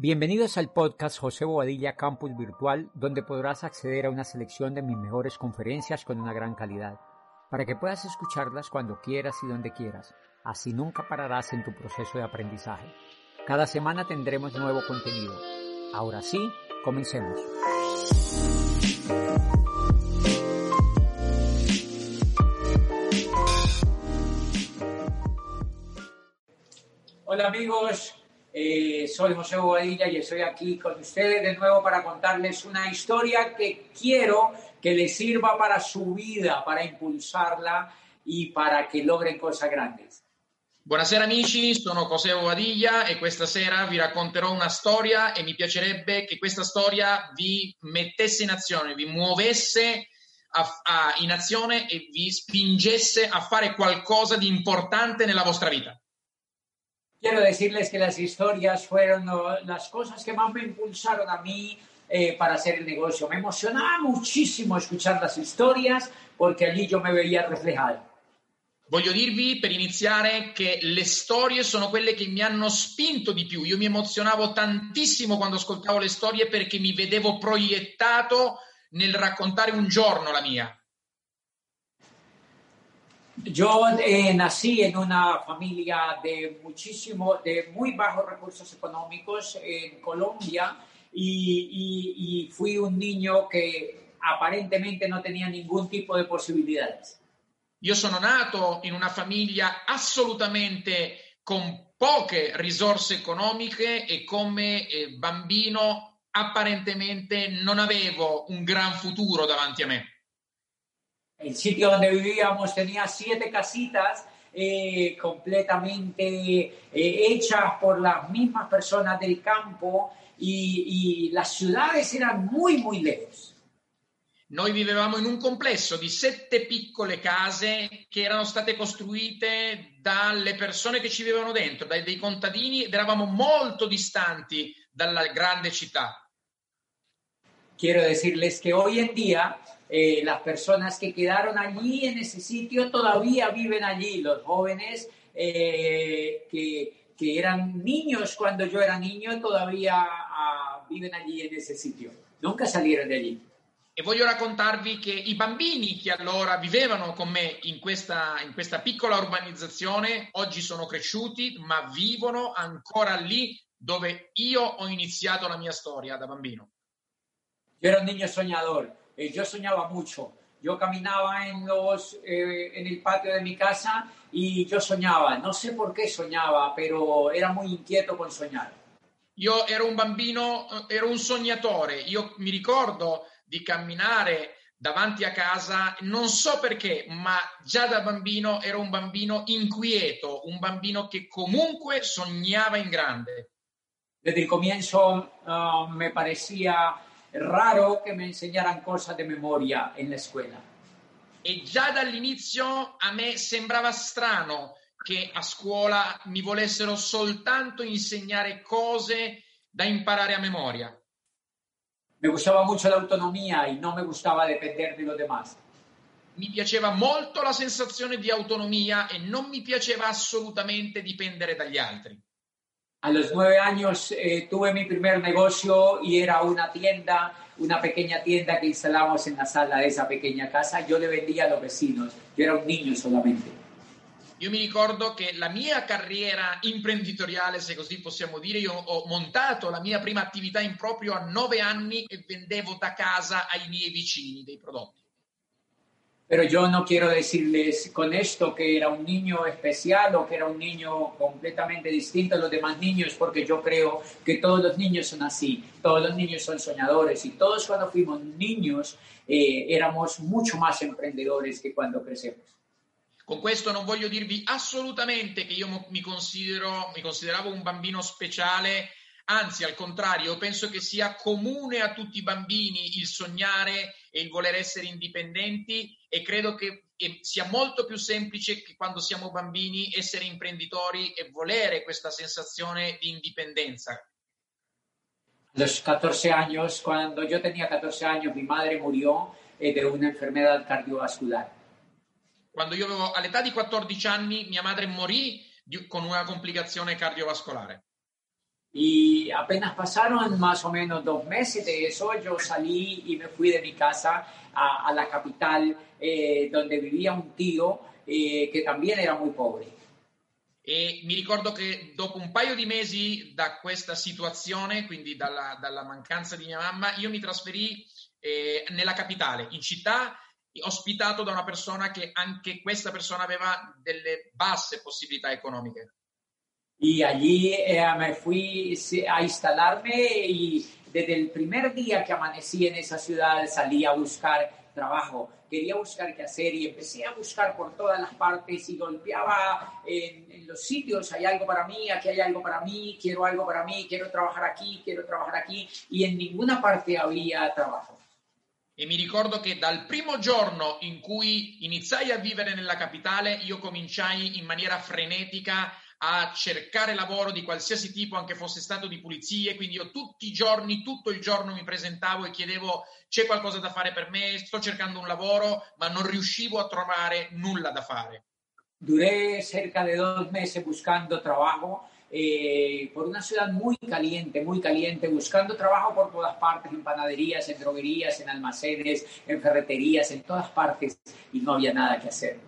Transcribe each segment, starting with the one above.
Bienvenidos al podcast José Bobadilla Campus Virtual, donde podrás acceder a una selección de mis mejores conferencias con una gran calidad, para que puedas escucharlas cuando quieras y donde quieras. Así nunca pararás en tu proceso de aprendizaje. Cada semana tendremos nuevo contenido. Ahora sí, comencemos. Hola amigos, eh, soy José Bobadilla y estoy aquí con ustedes de nuevo para contarles una historia que quiero que les sirva para su vida, para impulsarla y para che logren cose grandes. Buonasera amici, sono José Bobadilla e questa sera vi racconterò una storia e mi piacerebbe che questa storia vi mettesse in azione, vi muovesse a, a, in azione e vi spingesse a fare qualcosa di importante nella vostra vita. Quiero decirles que las historias fueron las cosas que más me impulsaron a mí eh, para hacer el negocio. Me emocionaba muchísimo escuchar las historias porque allí yo me veía reflejado. Voglio dirvi per iniziare che le storie sono quelle che mi hanno spinto di più. Io mi emozionavo tantissimo quando ascoltavo le storie perché mi vedevo proiettato nel raccontare un giorno la mia. Yo eh, nací en una familia de muchísimo, de muy bajos recursos económicos en Colombia y, y, y, fui un niño que aparentemente no tenía ningún tipo de posibilidades. Io sono nato in una famiglia assolutamente con poche risorse economiche e come eh, bambino apparentemente non avevo un gran futuro davanti a me. El sitio donde vivíamos tenía siete casitas eh, completamente eh, hechas por las mismas personas del campo y, y, las ciudades eran muy, muy lejos. Noi vivevamo in un complesso di sette piccole case che erano state costruite dalle persone che ci vivevano dentro, dai dei contadini, ed eravamo molto distanti dalla grande città. Quiero decirles que hoy en día eh, las personas que quedaron allí en ese sitio todavía viven allí, los jóvenes eh, que, que, eran niños cuando yo era niño todavía uh, viven allí en ese sitio, nunca salieron de allí. E voglio raccontarvi che i bambini che allora vivevano con me in questa, in questa piccola urbanizzazione oggi sono cresciuti, ma vivono ancora lì dove io ho iniziato la mia storia da bambino. Yo era un niño soñador, eh, yo soñaba mucho. Yo caminaba en, los, eh, en el patio de mi casa y yo soñaba. No sé por qué soñaba, pero era muy inquieto con soñar. Io ero un bambino, ero un sognatore. Io mi ricordo di camminare davanti a casa, non so perché, ma già da bambino ero un bambino inquieto, un bambino che comunque sognava in grande. Desde el comienzo uh, me parecía raro que me enseñaran cosas de memoria en la escuela. E già dall'inizio a me sembrava strano che a scuola mi volessero soltanto insegnare cose da imparare a memoria. Me gustaba mucho la autonomía y no me gustaba depender de los demás. Mi piaceva molto la sensazione di autonomia e non mi piaceva assolutamente dipendere dagli altri. A los nueve años eh, tuve mi primer negocio y era una tienda, una pequeña tienda que instalamos en la sala de esa pequeña casa. Yo le vendía a los vecinos. Yo era un niño solamente. Io mi ricordo che la mia carriera imprenditoriale, se così possiamo dire, io ho montato la mia prima attività in proprio a nove anni e vendevo da casa ai miei vicini dei prodotti. Pero yo no quiero decirles con esto que era un niño especial o que era un niño completamente distinto a los demás niños, porque yo creo que todos los niños son así, todos los niños son soñadores y todos cuando fuimos niños eh, éramos mucho más emprendedores que cuando crecemos. Con questo non voglio dirvi assolutamente che io mi, considero, mi consideravo un bambino speciale, anzi al contrario, penso che sia comune a tutti i bambini il sognare e il voler essere indipendenti e credo che sia molto più semplice che quando siamo bambini essere imprenditori e volere questa sensazione di indipendenza. A los 14 años, cuando yo tenía 14 años, mi madre murió eh, de una enfermedad cardiovascular. Quando io avevo all'età di 14 anni, mia madre morì di, con una complicazione cardiovascolare. Y apenas pasaron más o menos dos meses de eso, yo salí y me fui de mi casa a, a la capital eh, donde vivía un tío eh, che también era muy pobre. E mi ricordo che dopo un paio di mesi da questa situazione, quindi dalla, dalla mancanza di mia mamma, io mi trasferì eh, nella capitale, in città, ospitato da una persona che anche questa persona aveva delle basse possibilità economiche. Y allí eh, me fui a instalarme y desde el primer día que amanecí en esa ciudad salí a buscar trabajo, quería buscar qué hacer y empecé a buscar por todas las partes y golpeaba en, en, los sitios, hay algo para mí, aquí hay algo para mí, quiero algo para mí, quiero trabajar aquí, quiero trabajar aquí. Y en ninguna parte había trabajo. E mi ricordo che dal primo giorno in cui iniziai a vivere nella capitale, io cominciai in maniera frenetica a cercare lavoro di qualsiasi tipo, anche fosse stato di pulizie, quindi io tutti i giorni, tutto il giorno mi presentavo e chiedevo c'è qualcosa da fare per me, sto cercando un lavoro, ma non riuscivo a trovare nulla da fare. Duré cerca de dos meses buscando trabajo eh, por una ciudad muy caliente, muy caliente, buscando trabajo por todas partes, en panaderías, en droguerías, en almacenes, en ferreterías, en todas partes, y no había nada que hacer.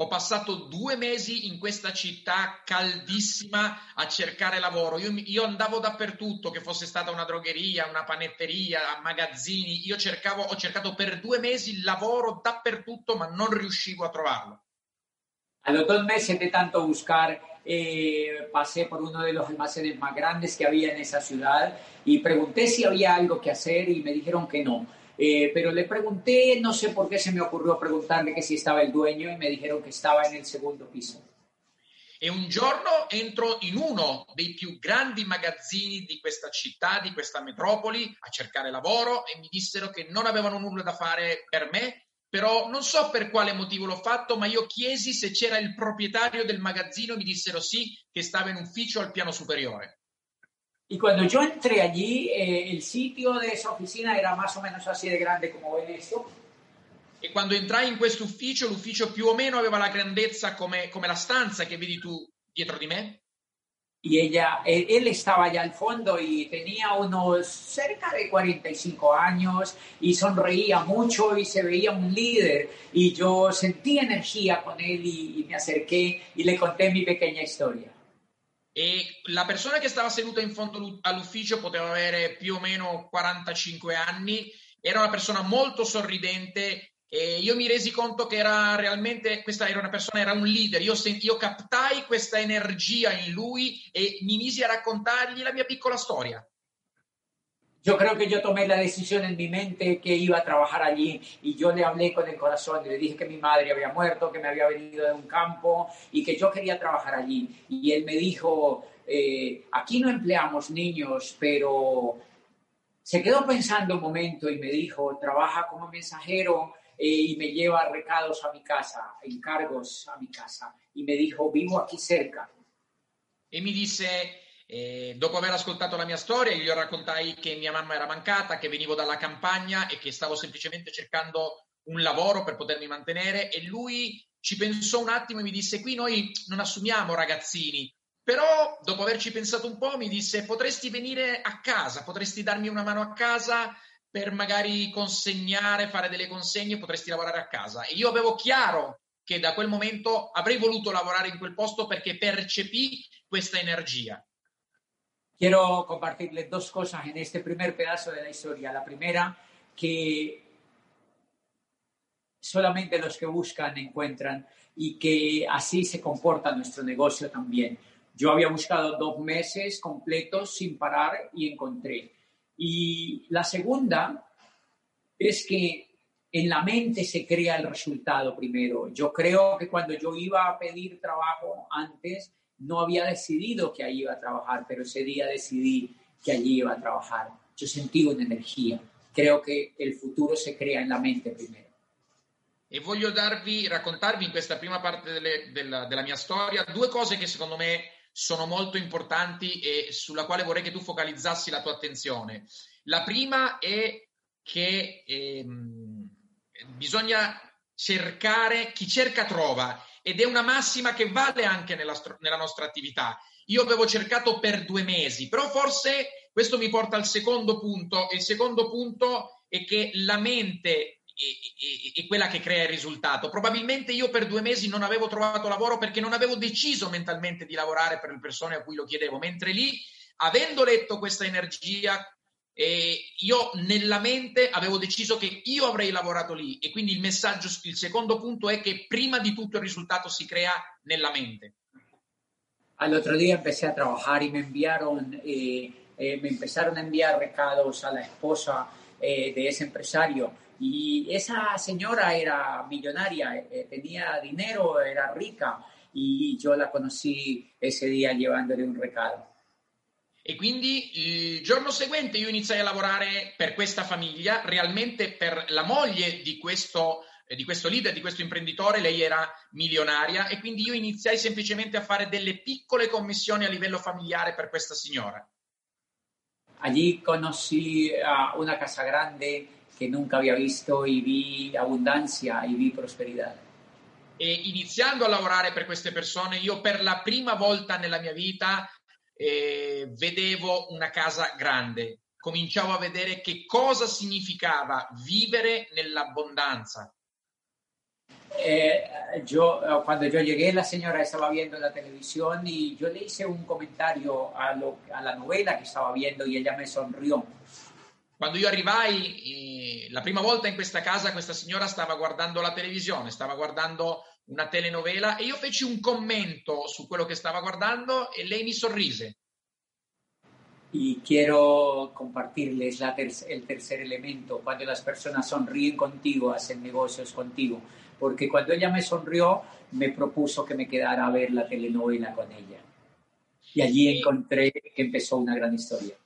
Ho passato due mesi in questa città caldissima a cercare lavoro. Io, io, andavo dappertutto, che fosse stata una drogheria, una panetteria, magazzini. Io cercavo, ho cercato per due mesi lavoro dappertutto, ma non riuscivo a trovarlo. A los dos meses de tanto buscar, eh, pasé por uno de los almacenes más grandes que había en esa ciudad y pregunté si había algo que hacer y me dijeron que no. Eh, pero le pregunté, no sé por qué se me ocurrió preguntarle que si estaba el dueño y me dijeron que estaba en el segundo piso. E un giorno entro in uno dei più grandi magazzini di questa città, di questa metropoli, a cercare lavoro e mi dissero che non avevano nulla da fare per me, però non so per quale motivo l'ho fatto, ma io chiesi se c'era il proprietario del magazzino, mi dissero sì, che stava in ufficio al piano superiore. Y cuando yo entré allí, eh, el sitio de esa oficina era más o menos así de grande como ven esto. E quando entrai in questo ufficio, l'ufficio più o meno aveva la grandezza come, come la stanza che vedi tu dietro di me. Y ella, él estaba allá al fondo y tenía unos cerca de 45 años y sonreía mucho y se veía un líder. Y yo sentí energía con él y, y me acerqué y le conté mi pequeña historia. E la persona che stava seduta in fondo all'ufficio poteva avere più o meno 45 anni, era una persona molto sorridente e io mi resi conto che era realmente, questa era una persona, era un leader, io, sent, io captai questa energia in lui e mi misi a raccontargli la mia piccola storia. Yo creo que yo tomé la decisión en mi mente que iba a trabajar allí y yo le hablé con el corazón y le dije que mi madre había muerto, que me había venido de un campo y que yo quería trabajar allí. Y él me dijo, eh, aquí no empleamos niños, pero se quedó pensando un momento y me dijo, trabaja como mensajero eh, y me lleva recados a mi casa, encargos a mi casa. Y me dijo, vivo aquí cerca. Y me dice, E dopo aver ascoltato la mia storia, io raccontai che mia mamma era mancata, che venivo dalla campagna e che stavo semplicemente cercando un lavoro per potermi mantenere e lui ci pensò un attimo e mi disse qui noi non assumiamo ragazzini, però dopo averci pensato un po' mi disse potresti venire a casa, potresti darmi una mano a casa per magari consegnare, fare delle consegne, potresti lavorare a casa. E io avevo chiaro che da quel momento avrei voluto lavorare in quel posto perché percepì questa energia. Quiero compartirles dos cosas en este primer pedazo de la historia. La primera, que solamente los que buscan encuentran y que así se comporta nuestro negocio también. Yo había buscado dos meses completos sin parar y encontré. Y la segunda es que en la mente se crea el resultado primero. Yo creo que cuando yo iba a pedir trabajo antes, no había decidido que allí iba a trabajar, pero ese día decidí que allí iba a trabajar. Yo sentí una energia. Creo che il futuro si crea nella mente prima. E voglio darvi, raccontarvi in questa prima parte delle, della, della mia storia due cose che secondo me sono molto importanti e sulla quale vorrei che tu focalizzassi la tua attenzione. La prima è che ehm, bisogna cercare, chi cerca trova ed è una massima che vale anche nella, nella nostra attività. io avevo cercato per due mesi, però forse questo mi porta al secondo punto e il secondo punto è che la mente è, quella che crea il risultato. Probabilmente io per due mesi non avevo trovato lavoro perché non avevo deciso mentalmente di lavorare per le persone a cui lo chiedevo, mentre lì, avendo letto questa energia, eh, io nella mente avevo deciso che io avrei lavorato lì e quindi il messaggio, il secondo punto è che prima di tutto il risultato si crea nella mente. Al otro día empecé a trabajar y me enviaron, eh, eh, me empezaron a enviar recados a la esposa eh, de ese empresario y esa señora era millonaria, eh, tenía dinero, era rica y yo la conosci ese día llevándole un recado. E quindi il giorno seguente io iniziai a lavorare per questa famiglia, realmente per la moglie di questo Eh, di questo leader, di questo imprenditore, lei era milionaria e quindi io iniziai semplicemente a fare delle piccole commissioni a livello familiare per questa signora. Allí conocí a una casa grande che nunca había visto y vi abundancia y vi prosperidad. E iniziando a lavorare per queste persone, io per la prima volta nella mia vita eh, vedevo una casa grande, cominciavo a vedere che cosa significava vivere nell'abbondanza. Eh, yo, cuando yo llegué, la señora estaba viendo la televisión y yo le hice un comentario a, lo, a la novela que estaba viendo y ella me sonrió. Quando io arrivai eh, la prima volta in questa casa, questa signora stava guardando la televisione, stava guardando una telenovela e io feci un commento su quello che stava guardando e lei mi sorrise. Y quiero compartirles la ter el tercer elemento. Cuando las personas sonríen contigo, hacen negocios contigo. Porque cuando ella me sonrió, me propuso que me quedara a ver la telenovela con ella. Y allí encontré que empezó una gran storia.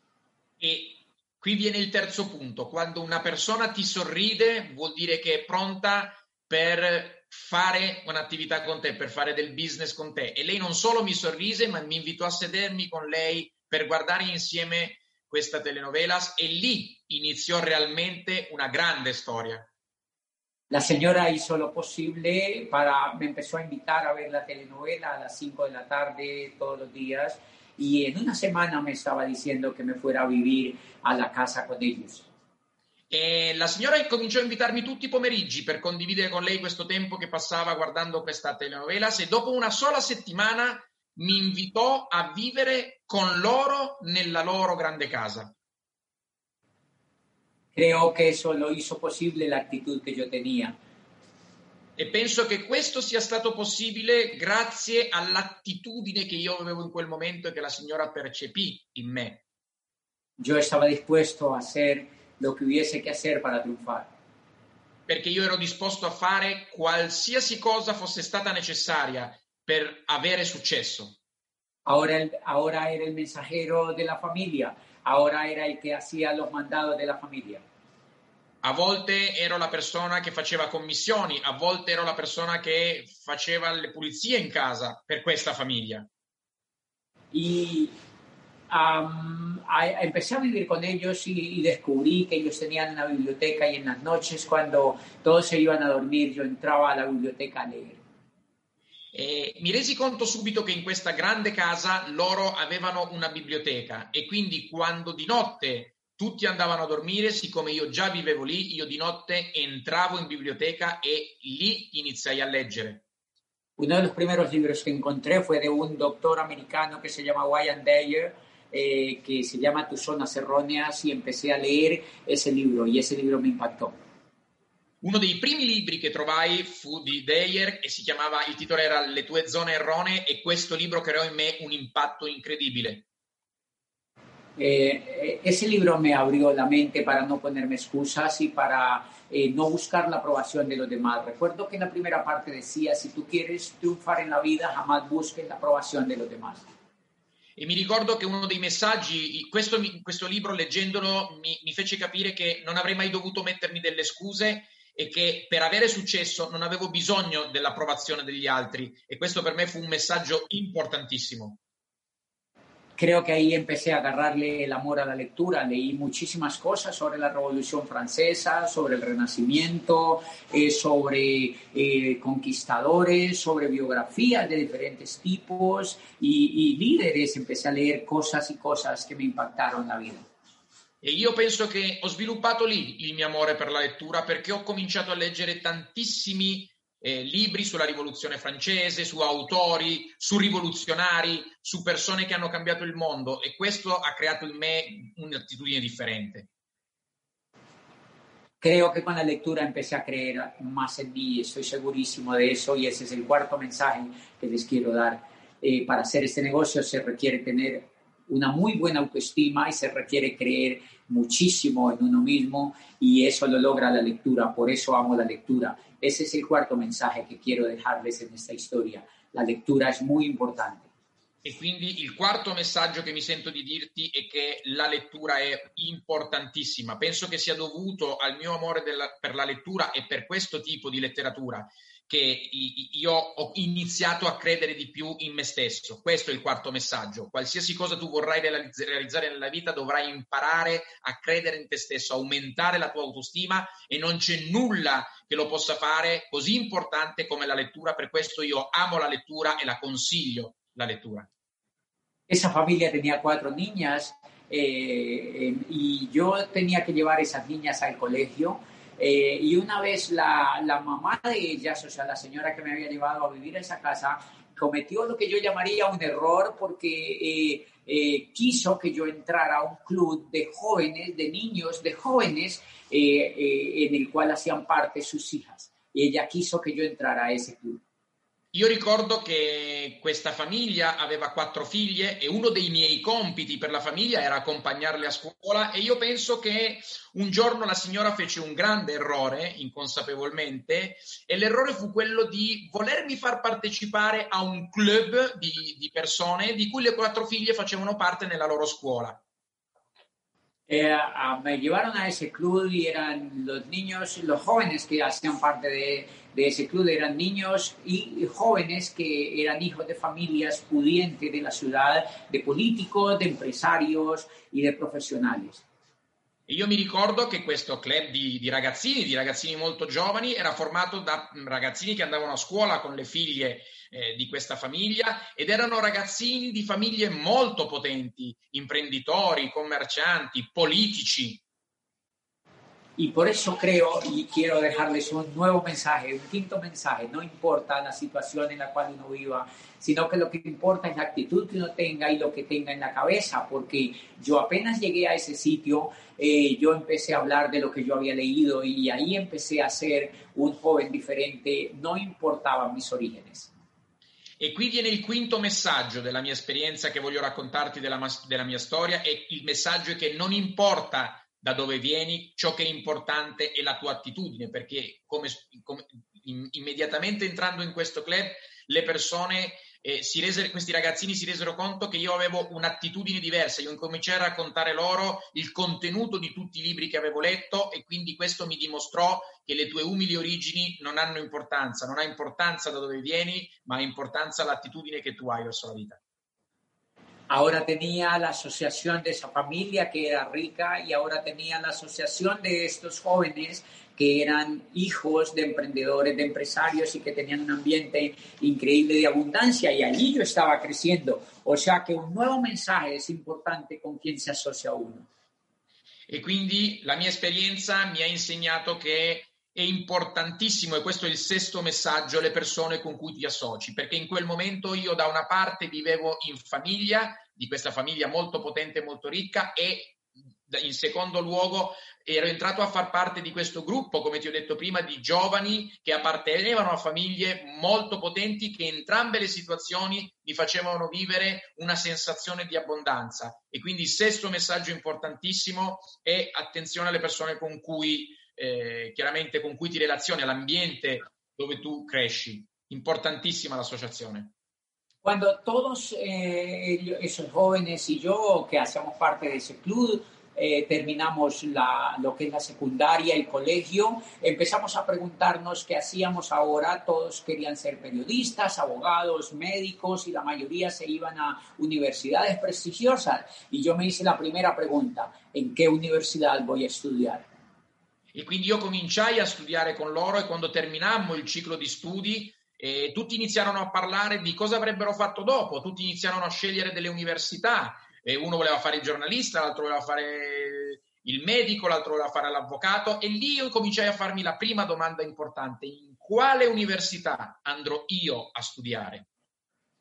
E qui viene il terzo punto. Quando una persona ti sorride, vuol dire che è pronta per fare un'attività con te, per fare del business con te. E lei non solo mi sorrise, ma mi invitò a sedermi con lei per guardare insieme questa telenovelas e lì iniziò realmente una grande storia. La señora hizo lo posible para, me empezó a invitar a ver la telenovela a las 5 de la tarde todos los días y en una semana me estaba diciendo que me fuera a vivir a la casa con ellos. E la signora cominciò a invitarmi tutti i pomeriggi per condividere con lei questo tempo che passava guardando questa telenovela e dopo una sola settimana mi invitò a vivere con loro nella loro grande casa. Creo que eso lo hizo posible la actitud que yo tenía. E penso che questo sia stato possibile grazie all'attitudine che io avevo in quel momento e che la signora percepì in me. Yo estaba dispuesto a hacer lo que hubiese que hacer para triunfar. Perché io ero disposto a fare qualsiasi cosa fosse stata necessaria per avere successo. Ahora, el, ahora era el mensajero de la familia, ahora era el que hacía los mandados de la familia. A volte ero la persona che faceva commissioni, a volte ero la persona che faceva le pulizie in casa per questa famiglia. Y um, a, empecé a vivir con ellos y, y, descubrí que ellos tenían una biblioteca y en las noches cuando todos se iban a dormir yo entraba a la biblioteca a leer. E mi resi conto subito che in questa grande casa loro avevano una biblioteca e quindi quando di notte tutti andavano a dormire, siccome io già vivevo lì, io di notte entravo in biblioteca e lì iniziai a leggere. Uno de los primeros libros que encontré fue de un doctor americano que se llama Wayne Dyer, eh, que se llama Tus zonas erróneas, y empecé a leer ese libro, y ese libro me impactó. Uno dei primi libri che trovai fu di Dyer e si chiamava, il titolo era Le tue zone erronee e questo libro creò in me un impatto incredibile. Eh, ese libro me abrió la mente para no ponerme excusas y para eh, no buscar la aprobación de los demás. Recuerdo que en la primera parte decía, si tú quieres triunfar en la vida, jamás busques la aprobación de los demás. E mi ricordo che uno dei messaggi, questo, questo libro leggendolo mi, mi fece capire che non avrei mai dovuto mettermi delle scuse e che per avere successo non avevo bisogno dell'approvazione degli altri e questo per me fu un messaggio importantissimo. Creo que ahí empecé a agarrarle el amor a la lectura. Leí muchísimas cosas sobre la Revolución Francesa, sobre el Renacimiento, eh, sobre eh, conquistadores, sobre biografías de diferentes tipos y, y líderes. Empecé a leer cosas y cosas que me impactaron la vida. E io penso che ho sviluppato lì il mio amore per la lettura perché ho cominciato a leggere tantissimi eh, libri sulla rivoluzione francese, su autori, su rivoluzionari, su persone che hanno cambiato il mondo e questo ha creato in me un'attitudine differente. Creo que con la lectura empecé a creer más en mí, estoy segurísimo de eso y ese es el cuarto mensaje que les quiero dar. Eh, para hacer este negocio se requiere tener una muy buena autoestima y se requiere creer muchísimo en uno mismo y eso lo logra la lectura, por eso amo la lectura. Ese es il quarto mensaje che quiero dejarles in questa storia. La lettura è molto importante. E quindi il quarto messaggio che mi sento di dirti è che la lettura è importantissima. Penso che sia dovuto al mio amore della, per la lettura e per questo tipo di letteratura che io ho iniziato a credere di più in me stesso. Questo è il quarto messaggio. Qualsiasi cosa tu vorrai realizzare nella vita, dovrai imparare a credere in te stesso, aumentare la tua autostima e non c'è nulla che lo possa fare così importante come la lettura. Per questo io amo la lettura e la consiglio la lettura. Esa familia tenía cuatro niñas eh, eh, y yo tenía que llevar esas niñas al colegio Eh, y una vez la, mamá de ellas, o sea, la señora que me había llevado a vivir a esa casa, cometió lo que yo llamaría un error porque eh, eh, quiso que yo entrara a un club de jóvenes, de niños, de jóvenes, en el cual hacían parte sus hijas. Y ella quiso que yo entrara a ese club. Io ricordo che questa famiglia aveva quattro figlie e uno dei miei compiti per la famiglia era accompagnarle a scuola e io penso che un giorno la signora fece un grande errore, inconsapevolmente, e l'errore fu quello di volermi far partecipare a un club di, di persone di cui le quattro figlie facevano parte nella loro scuola. Eh, me llevaron a ese club y eran los niños, los jóvenes que hacían parte de, ese club eran niños y jóvenes que eran hijos de familias pudientes de la ciudad, de políticos, de empresarios y de profesionales. Io mi ricordo che questo club di, di, ragazzini, di ragazzini molto giovani, era formato da ragazzini che andavano a scuola con le figlie eh, di questa famiglia ed erano ragazzini di famiglie molto potenti, imprenditori, commercianti, politici. Y por eso creo y quiero dejarles un nuevo mensaje, un quinto mensaje. No importa la situación en la cual uno viva, sino que lo que importa es la actitud que uno tenga y lo que tenga en la cabeza, porque yo apenas llegué a ese sitio, eh, yo empecé a hablar de lo que yo había leído y ahí empecé a ser un joven diferente, no importaban mis orígenes. E qui viene il quinto messaggio della mia esperienza che voglio raccontarti della, della mia storia e il messaggio è che non importa da dove vieni, ciò che è importante è la tua attitudine, perché come, come, in, immediatamente entrando in questo club le persone, eh, resero, questi ragazzini si resero conto che io avevo un'attitudine diversa, io incominciai a raccontare loro il contenuto di tutti i libri che avevo letto e quindi questo mi dimostrò che le tue umili origini non hanno importanza, non ha importanza da dove vieni, ma ha importanza l'attitudine che tu hai verso la vita. Ahora tenía la asociación de esa familia que era rica y ahora tenía la asociación de estos jóvenes que eran hijos de emprendedores, de empresarios y que tenían un ambiente increíble de abundancia y allí yo estaba creciendo. O sea que un nuevo mensaje es importante con quien se asocia uno. E quindi la mia esperienza mi ha insegnato che è importantissimo, e questo è il sesto messaggio, le persone con cui ti associ, perché in quel momento io da una parte vivevo in famiglia, di questa famiglia molto potente e molto ricca e in secondo luogo ero entrato a far parte di questo gruppo, come ti ho detto prima, di giovani che appartenevano a famiglie molto potenti che entrambe le situazioni mi facevano vivere una sensazione di abbondanza. E quindi il sesto messaggio importantissimo è attenzione alle persone con cui, eh, chiaramente, con cui ti relazioni, all'ambiente dove tu cresci. Importantissima l'associazione. Cuando todos eh, esos jóvenes y yo que hacemos parte de ese club eh, terminamos la, lo que es la secundaria, el colegio, empezamos a preguntarnos qué hacíamos ahora. Todos querían ser periodistas, abogados, médicos y la mayoría se iban a universidades prestigiosas. Y yo me hice la primera pregunta, ¿en qué universidad voy a estudiar? E quindi io cominciai a studiare con loro e quando terminammo il ciclo di studi eh, tutti iniziarono a parlare di cosa avrebbero fatto dopo, tutti iniziarono a scegliere delle università, eh, uno voleva fare il giornalista, l'altro voleva fare il medico, l'altro voleva fare l'avvocato e lì io cominciai a farmi la prima domanda importante, in quale università andrò io a studiare?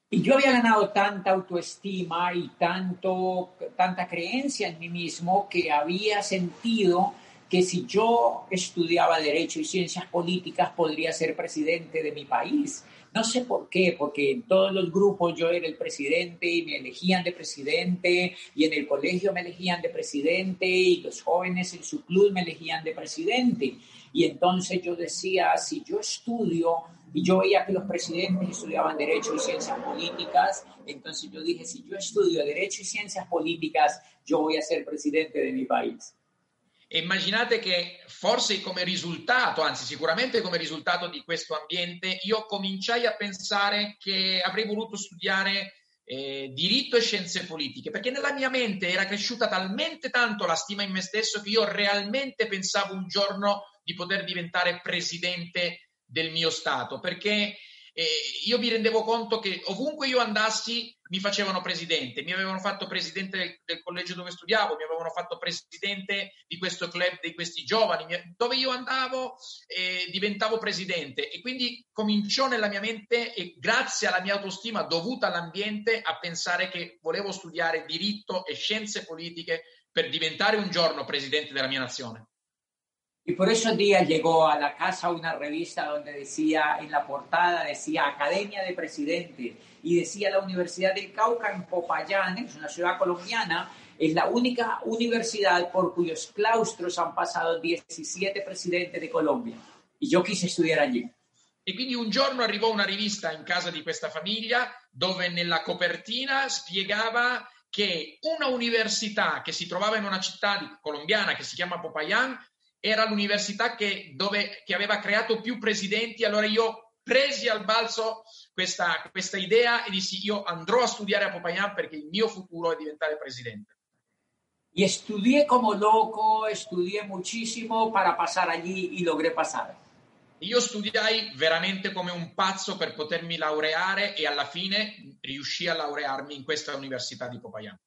Yo había ganado tanta autoestima y tanto, tanta creencia en mí mismo que había sentido que si yo estudiaba Derecho y Ciencias Políticas podría ser presidente de mi país. No sé por qué, porque en todos los grupos yo era el presidente y me elegían de presidente y en el colegio me elegían de presidente y los jóvenes en su club me elegían de presidente. Y entonces yo decía, si yo estudio y yo veía que los presidentes estudiaban Derecho y Ciencias Políticas, entonces yo dije, si yo estudio Derecho y Ciencias Políticas, yo voy a ser presidente de mi país. E immaginate che forse come risultato, anzi sicuramente come risultato di questo ambiente, io cominciai a pensare che avrei voluto studiare eh, diritto e scienze politiche, perché nella mia mente era cresciuta talmente tanto la stima in me stesso che io realmente pensavo un giorno di poter diventare presidente del mio Stato, perché io mi rendevo conto che ovunque io andassi mi facevano presidente, mi avevano fatto presidente del, del, collegio dove studiavo, mi avevano fatto presidente di questo club di questi giovani, dove io andavo eh, diventavo presidente. E quindi cominciò nella mia mente e grazie alla mia autostima dovuta all'ambiente a pensare che volevo studiare diritto e scienze politiche per diventare un giorno presidente della mia nazione. Y por esos días llegó a la casa una revista donde decía, en la portada decía Academia de Presidentes y decía la Universidad del Cauca en Popayán, es una ciudad colombiana, es la única universidad por cuyos claustros han pasado 17 presidentes de Colombia. Y yo quise estudiar allí. E quindi un giorno arrivò una rivista in casa di questa famiglia dove nella copertina spiegava che una università che si trovava in una città colombiana che si chiama Popayán era l'università che, dove, che aveva creato più presidenti, allora io presi al balzo questa, questa idea e dissi io andrò a studiare a Popayán perché il mio futuro è diventare presidente. Y estudié como loco, estudié muchísimo para pasar allí y logré pasar. Io studiai veramente come un pazzo per potermi laureare e alla fine riuscii a laurearmi in questa università di Popayán.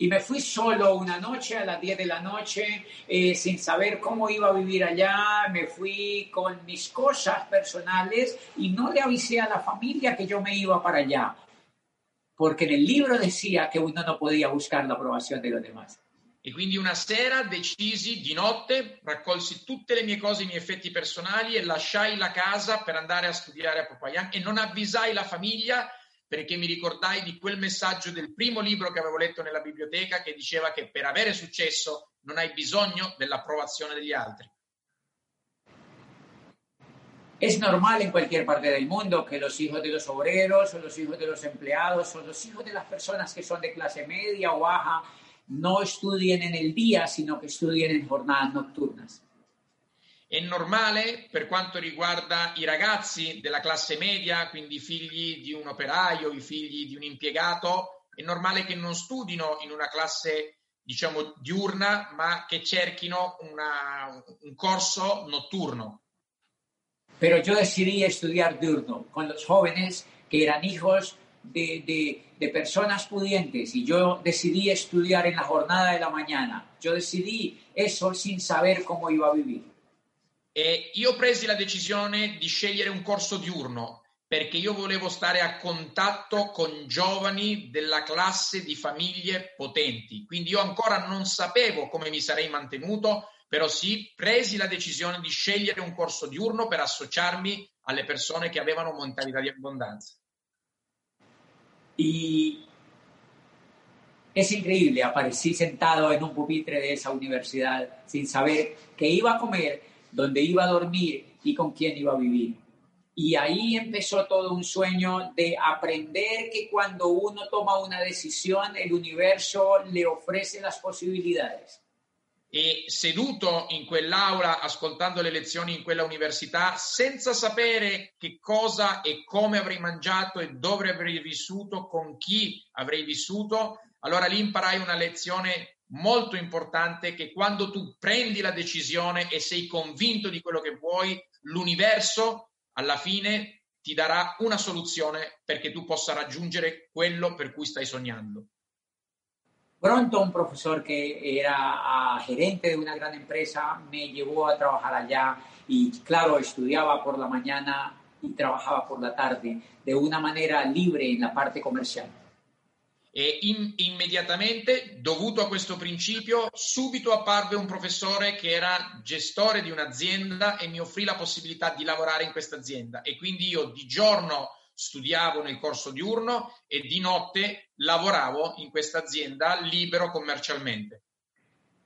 Y me fui solo una noche a las 10 de la noche, eh, sin saber cómo iba a vivir allá. Me fui con mis cosas personales y no le avisé a la familia que yo me iba para allá. Porque en el libro decía que uno no podía buscar la aprobación de los demás. E quindi una sera decisi di notte, raccolsi tutte le mie cose, i miei effetti personali e lasciai la casa per andare a studiare a Popayán e non avvisai la famiglia perché mi ricordai di quel messaggio del primo libro che avevo letto nella biblioteca che diceva che per avere successo non hai bisogno dell'approvazione degli altri. Es normal en cualquier parte del mundo que los hijos de los obreros o los hijos de los empleados o los hijos de las personas que son de clase media o baja no estudien en el día, sino que estudien en jornadas nocturnas. È normale per quanto riguarda i ragazzi della classe media, quindi i figli di un operaio, i figli di un impiegato, è normale che non studino in una classe diciamo diurna, ma che cerchino un corso notturno. Pero yo decidí estudiar diurno con los jóvenes que eran hijos de, personas pudientes y yo decidí estudiar en la jornada de la mañana. Yo decidí eso sin saber cómo iba a vivir. E io presi la decisione di scegliere un corso diurno perché io volevo stare a contatto con giovani della classe di famiglie potenti. Quindi io ancora non sapevo come mi sarei mantenuto, però sì, presi la decisione di scegliere un corso diurno per associarmi alle persone che avevano mentalità di abbondanza. Y es increíble, aparecí sentado en un pupitre de esa universidad sin saber qué iba a comer dónde iba a dormir y con quién iba a vivir. Y ahí empezó todo un sueño de aprender que cuando uno toma una decisión, el universo le ofrece las posibilidades. E seduto in quell'aula, ascoltando le lezioni in quella università, senza sapere che cosa e come avrei mangiato e dove avrei vissuto, con chi avrei vissuto, allora lì imparai una lezione molto importante che quando tu prendi la decisione e sei convinto di quello che vuoi, l'universo alla fine ti darà una soluzione perché tu possa raggiungere quello per cui stai sognando. Pronto un profesor que era uh, gerente de una gran empresa me llevó a trabajar allá y claro, estudiaba por la mañana y trabajaba por la tarde de una manera libre en la parte comercial. E in, immediatamente, dovuto a questo principio, subito apparve un professore che era gestore di un'azienda e mi offrì la possibilità di lavorare in questa azienda. E quindi io di giorno studiavo nel corso diurno e di notte lavoravo in questa azienda libero commercialmente.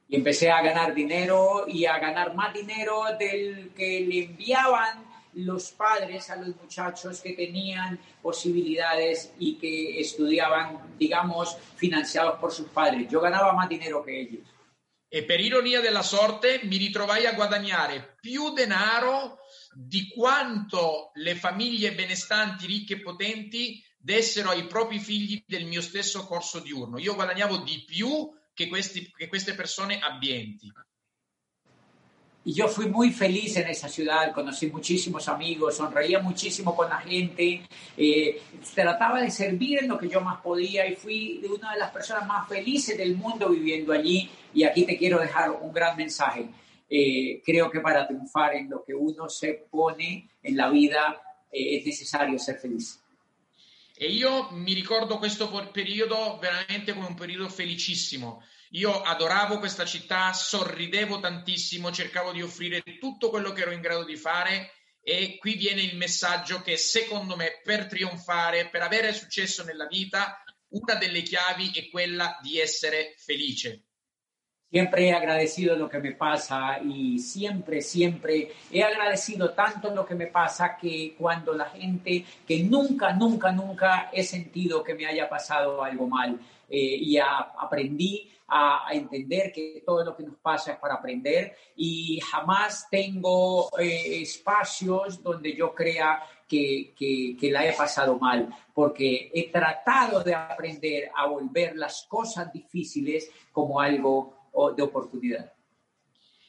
Y empecé a ganar dinero y a ganar más dinero del que le enviaban los padres a los muchachos que tenían posibilidades y que estudiaban, digamos, financiados por sus padres. Yo ganaba más dinero que ellos. E per ironia della sorte mi ritrovai a guadagnare più denaro di quanto le famiglie benestanti, ricche e potenti dessero ai propri figli del mio stesso corso diurno. Io guadagnavo di più che, questi, che queste persone abbienti. Y yo fui muy feliz en esa ciudad, conocí muchísimos amigos, sonreía muchísimo con la gente, eh, trataba de servir en lo que yo más podía y fui una de las personas más felices del mundo viviendo allí. Y aquí te quiero dejar un gran mensaje. Eh, creo que para triunfar en lo que uno se pone en la vida eh, es necesario ser feliz. E io mi ricordo questo periodo veramente come un periodo felicissimo. Io adoravo questa città, sorridevo tantissimo, cercavo di offrire tutto quello che ero in grado di fare e qui viene il messaggio che secondo me per trionfare, per avere successo nella vita, una delle chiavi è quella di essere felice. Siempre he agradecido lo que me pasa y siempre, siempre he agradecido tanto lo que me pasa que cuando la gente que nunca, nunca, nunca he sentido que me haya pasado algo mal eh, y a, aprendí a, a, entender que todo lo que nos pasa es para aprender y jamás tengo eh, espacios donde yo crea que, que, que, la he pasado mal, porque he tratado de aprender a volver las cosas difíciles como algo o di opportunità.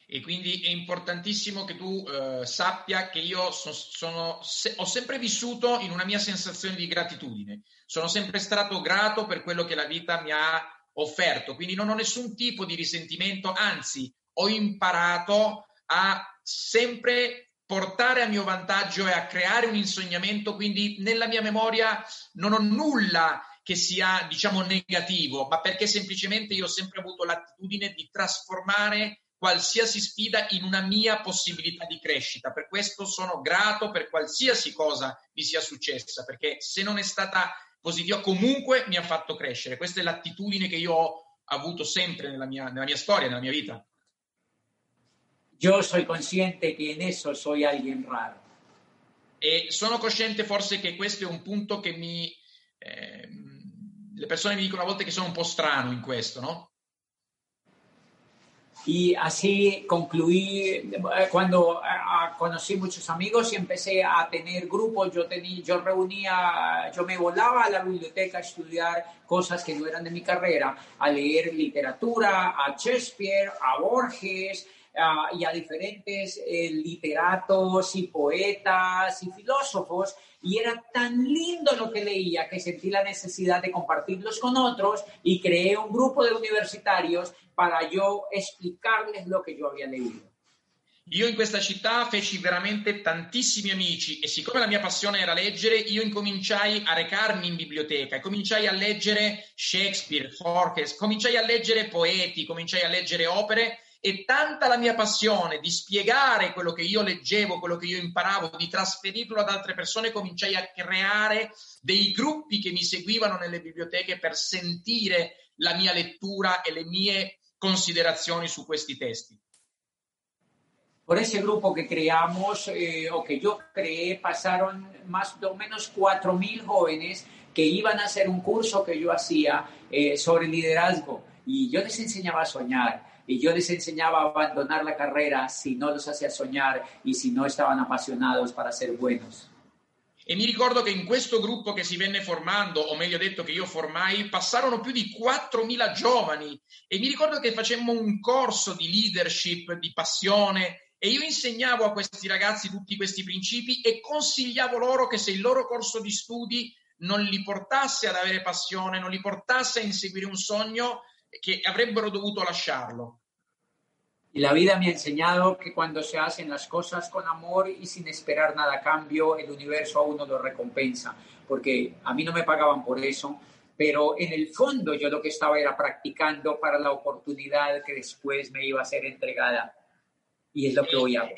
E quindi è importantissimo che tu eh, sappia che io so, sono, se, ho sempre vissuto in una mia sensazione di gratitudine. Sono sempre stato grato per quello che la vita mi ha offerto, quindi non ho nessun tipo di risentimento, anzi ho imparato a sempre portare a mio vantaggio e a creare un insegnamento, quindi nella mia memoria non ho nulla che sia, diciamo, negativo, ma perché semplicemente io ho sempre avuto l'attitudine di trasformare qualsiasi sfida in una mia possibilità di crescita. Per questo sono grato per qualsiasi cosa mi sia successa, perché se non è stata positiva comunque mi ha fatto crescere. Questa è l'attitudine che io ho avuto sempre nella mia, nella mia storia, nella mia vita. Io sono consciente che in esso soy alguien raro. E sono cosciente forse che questo è un punto che mi... Eh, le persone mi dicono a volte che sono un po' strano in questo, no? Y así concluí, eh, cuando conocí muchos amigos y empecé a tener grupos, yo, tenía, yo reunía, yo me volaba a la biblioteca a estudiar cosas que no eran de mi carrera, a leer literatura, a Shakespeare, a Borges, uh, y a diferentes eh, literatos y poetas y filósofos y era tan lindo lo que leía que sentí la necesidad de compartirlos con otros y creé un grupo de universitarios para yo explicarles lo che io avevo leído. Io in questa città feci veramente tantissimi amici e siccome la mia passione era leggere, io incominciai a recarmi in biblioteca, cominciai a leggere Shakespeare, Forges, cominciai a leggere poeti, cominciai a leggere opere e tanta la mia passione di spiegare quello che io leggevo, quello che io imparavo, di trasferirlo ad altre persone, cominciai a creare dei gruppi che mi seguivano nelle biblioteche per sentire la mia lettura e le mie considerazioni su questi testi. Por ese grupo que creamos eh, o que yo creé, pasaron más o menos 4.000 jóvenes que iban a hacer un curso que yo hacía eh, sobre liderazgo y yo les enseñaba a soñar y yo les enseñaba a abandonar la carrera si no los hacía soñar y si no estaban apasionados para ser buenos. E mi ricordo che in questo gruppo che si venne formando, o meglio detto che io formai, passarono più di 4.000 giovani e mi ricordo che facemmo un corso di leadership, di passione e io insegnavo a questi ragazzi tutti questi principi e consigliavo loro che se il loro corso di studi non li portasse ad avere passione, non li portasse a inseguire un sogno, che avrebbero dovuto lasciarlo. Y la vida me ha enseñado que cuando se hacen las cosas con amor y sin esperar nada a cambio, el universo a uno lo recompensa. Porque a mí no me pagaban por eso, pero en el fondo yo lo que estaba era practicando para la oportunidad que después me iba a ser entregada. Y es lo que hoy hago.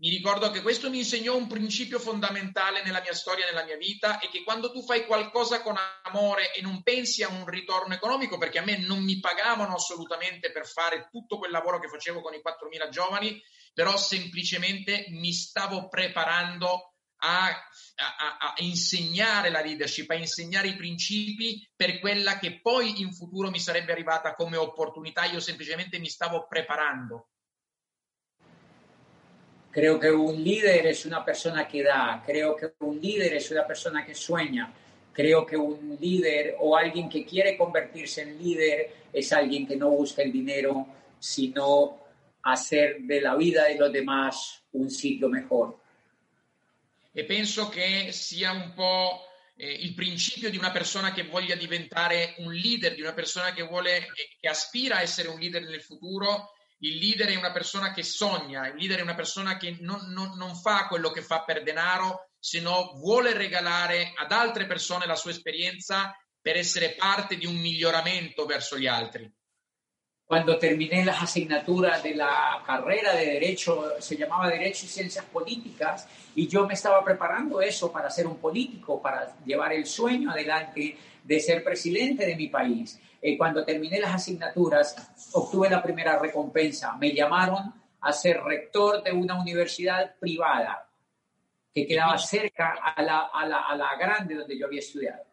Mi ricordo che questo mi insegnò un principio fondamentale nella mia storia, nella mia vita, e che quando tu fai qualcosa con amore e non pensi a un ritorno economico, perché a me non mi pagavano assolutamente per fare tutto quel lavoro che facevo con i 4.000 giovani, però semplicemente mi stavo preparando a, a, a, insegnare la leadership, a insegnare i principi per quella che poi in futuro mi sarebbe arrivata come opportunità. Io semplicemente mi stavo preparando. Creo que un líder es una persona que da, creo que un líder es una persona que sueña, creo que un líder o alguien que quiere convertirse en líder es alguien que no busca el dinero, sino hacer de la vida de los demás un sitio mejor. E penso che sia un po' eh, il principio di una persona che voglia diventare un leader, di una persona che vuole, eh, che aspira a essere un leader nel futuro, il leader è una persona che sogna, il leader è una persona che non, non, non fa quello che fa per denaro, se no vuole regalare ad altre persone la sua esperienza per essere parte di un miglioramento verso gli altri. Cuando terminé las asignaturas de la carrera de Derecho, se llamaba Derecho y Ciencias Políticas, y yo me estaba preparando eso para ser un político, para llevar el sueño adelante de ser presidente de mi país. Eh, cuando terminé las asignaturas, obtuve la primera recompensa. Me llamaron a ser rector de una universidad privada che quedava cerca alla, alla, alla grande dove io avevo studiato.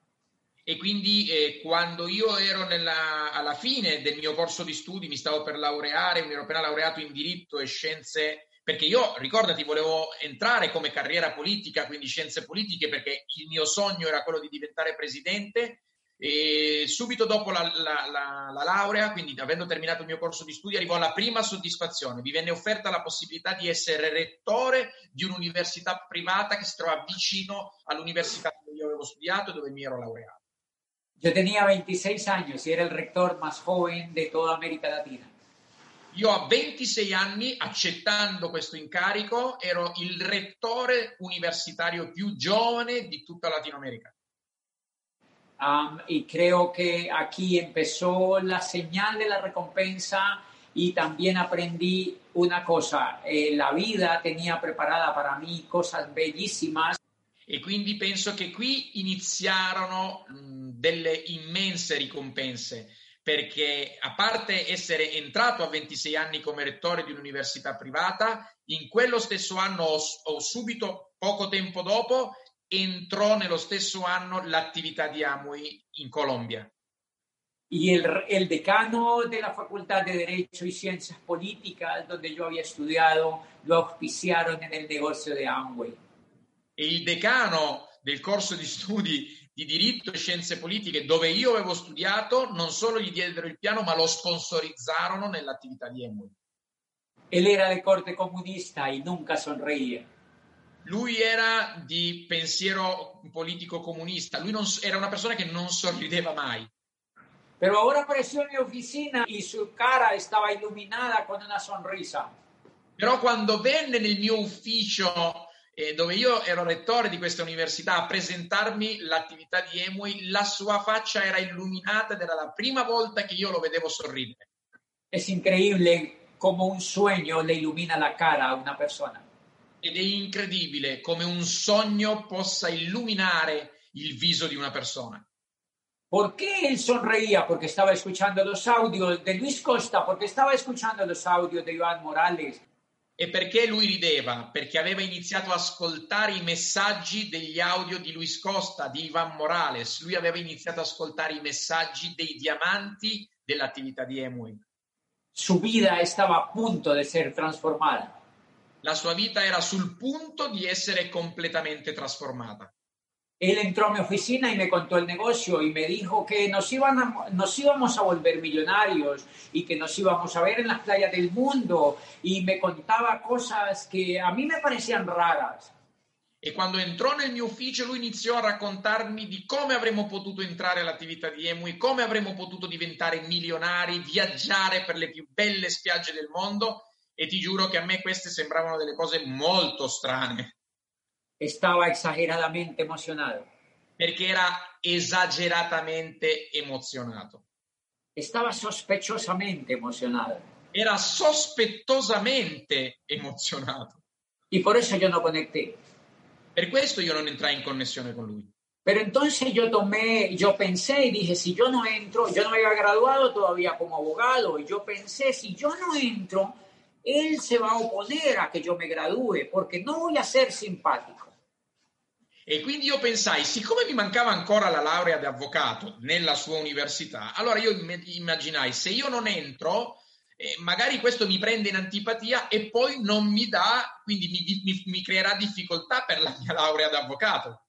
E quindi eh, quando io ero nella, alla fine del mio corso di studi, mi stavo per laureare, mi ero appena laureato in diritto e scienze, perché io, ricordati, volevo entrare come carriera politica, quindi scienze politiche, perché il mio sogno era quello di diventare presidente e subito dopo la, la, la, la, laurea, quindi avendo terminato il mio corso di studi, arrivò la prima soddisfazione. Mi venne offerta la possibilità di essere rettore di un'università privata che si trova vicino all'università dove io avevo studiato e dove mi ero laureato. Io tenía 26 anni e era il rector più giovane di tutta America Latina. Io a 26 anni, accettando questo incarico, ero il rettore universitario più giovane di tutta Latino America. Um, y creo que aquí empezó la señal de la recompensa y también aprendí una cosa, eh, la vida tenía preparada para mí cosas bellísimas. E quindi penso che qui iniziarono mh, delle immense ricompense, perché a parte essere entrato a 26 anni come rettore di un'università privata, in quello stesso anno ho subito, poco tempo dopo, entrò nello stesso anno l'attività di Amway in Colombia. Y el, el, decano de la Facultad de Derecho y Ciencias Políticas, donde yo había estudiado, lo auspiciaron en el negocio de Amway. E il decano del corso di studi di diritto e scienze politiche, dove io avevo studiato, non solo gli diedero il piano, ma lo sponsorizzarono nell'attività di Amway. Él era de corte comunista y nunca sonreía. Lui era di pensiero politico comunista, lui non, era una persona che non sorrideva mai. Pero ahora apareció en mi oficina y su cara estaba iluminada con una sonrisa. Però quando venne nel mio ufficio, eh, dove io ero rettore di questa università, a presentarmi l'attività di Emui, la sua faccia era illuminata ed era la prima volta che io lo vedevo sorridere. Es increíble como un sueño le ilumina la cara a una persona. Ed è incredibile come un sogno possa illuminare il viso di una persona. ¿Por qué él sonreía? Porque estaba escuchando los audios de Luis Costa, porque estaba escuchando los audios de Iván Morales. E perché lui rideva? Perché aveva iniziato a ascoltare i messaggi degli audio di Luis Costa, di Ivan Morales. Lui aveva iniziato ad ascoltare i messaggi dei diamanti dell'attività di Emui. Su vida estaba a punto de ser transformada. La sua vita era sul punto di essere completamente trasformata. Él entró a mi oficina y me contó el negocio y me dijo que nos, iban a- nos íbamos a volver millonarios y que nos íbamos a ver en las playas del mundo y me contaba cosas que a mí me parecían raras. E quando entrò nel mio ufficio, lui iniziò a raccontarmi di come avremmo potuto entrare all'attività di Emui, come avremmo potuto diventare milionari, viaggiare per le più belle spiagge del mondo. E ti giuro che a me queste sembravano delle cose molto strane, Estaba exageradamente emocionado. perché era esageratamente emozionato. Estaba sospechosamente emocionado. Era sospettosamente emozionato. Y por eso yo no conecté. Per questo io non entrai in connessione con lui. Pero entonces yo tomé, yo pensé y dije, si yo no entro, yo no me había graduado todavía como abogado, y yo pensé, si yo no entro, él se va a oponer a que yo me gradúe, porque no voy a ser simpático. E quindi io pensai, siccome mi mancava ancora la laurea di avvocato nella sua università, allora io imm- immaginai, se io non entro, eh, magari questo mi prende in antipatia e poi non mi dà, quindi mi, mi- mi creerà difficoltà per la mia laurea di avvocato.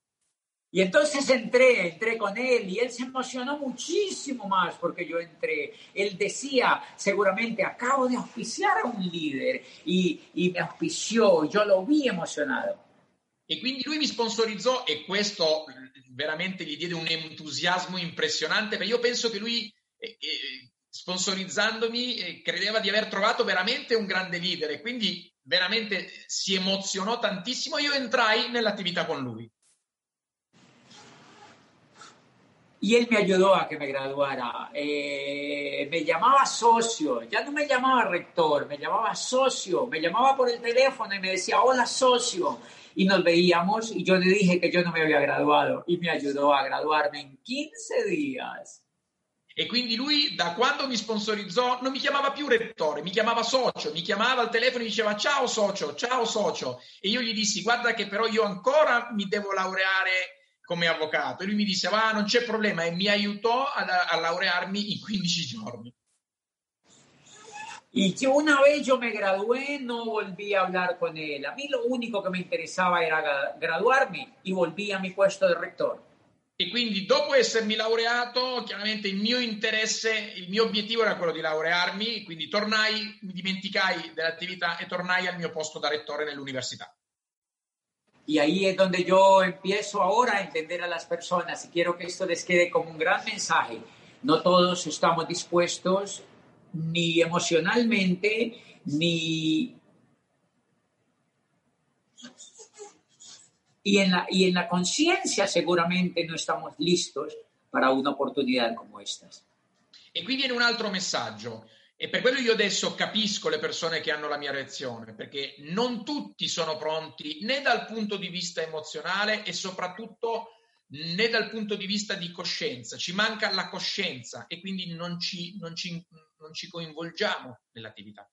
Y entonces entré, entré con él y él se emocionó muchísimo más porque yo entré. Él decía, seguramente acabo de auspiciar a un líder y, y me auspició, yo lo vi emocionado. E quindi lui mi sponsorizzò e questo eh, veramente gli diede un entusiasmo impressionante, perché io penso che lui, eh, eh, sponsorizzandomi, eh, credeva di aver trovato veramente un grande leader e quindi veramente si emozionò tantissimo. Io entrai nell'attività con lui. Y él me ayudó a que me graduara. Eh, me llamaba socio, ya no me llamaba rector, me llamaba socio, me llamaba por el teléfono y me decía, hola socio. Y nos veíamos y yo le dije que yo no me había graduado y me ayudó a graduarme en 15 días. E quindi lui, da quando mi sponsorizzò, non mi chiamava più rettore, mi chiamaba socio, mi chiamava al telefono e diceva ciao socio, ciao socio. E io gli dissi, guarda che però io ancora mi devo laureare come avvocato. E lui mi disse, va, non c'è problema, e mi aiutò ad- a, laurearmi in 15 giorni. Y yo una vez yo me gradué, no volví a hablar con él. A mí lo único que me interesaba era gra- graduarme y volví a mi puesto de rector. E quindi dopo essermi laureato, chiaramente il mio interesse, il mio obiettivo era quello di laurearmi, quindi tornai, mi dimenticai dell'attività e tornai al mio posto da rettore nell'università. Y ahí es donde yo empiezo ahora a entender a las personas y quiero que esto les quede como un gran mensaje. No todos estamos dispuestos ni emocionalmente ni y en la, y en la conciencia seguramente no estamos listos para una oportunidad como estas. E qui viene un altro messaggio. E per quello io adesso capisco le persone che hanno la mia reazione, perché non tutti sono pronti né dal punto di vista emozionale e soprattutto né dal punto di vista di coscienza. Ci manca la coscienza e quindi non ci, non ci, non ci coinvolgiamo nell'attività.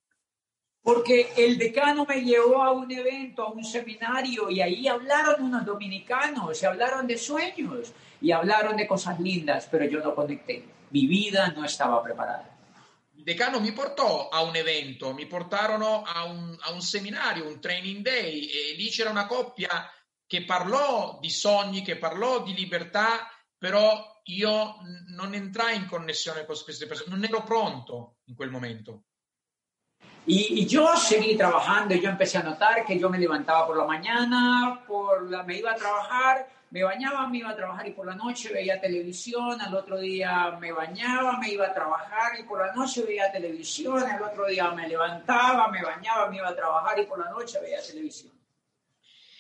Porque el decano me llevó a un evento, a un seminario, y ahí hablaron unos dominicanos, y hablaron de sueños, y hablaron de cosas lindas, pero yo no conecté. Mi vida no estaba preparada. Il decano mi portò a un evento, mi portarono a un, a un seminario, un training day, e lì c'era una coppia che parlò di sogni, che parlò di libertà, però io non entrai in connessione con queste persone, non ero pronto in quel momento. Y, y yo seguí trabajando, yo empecé a notar que yo me levantaba por la mañana, por la, me iba a trabajar, me bañaba, me iba a trabajar y por la noche veía televisión, al otro día me bañaba, me iba a trabajar y por la noche veía televisión, al otro día me levantaba, me bañaba, me iba a trabajar y por la noche veía televisión.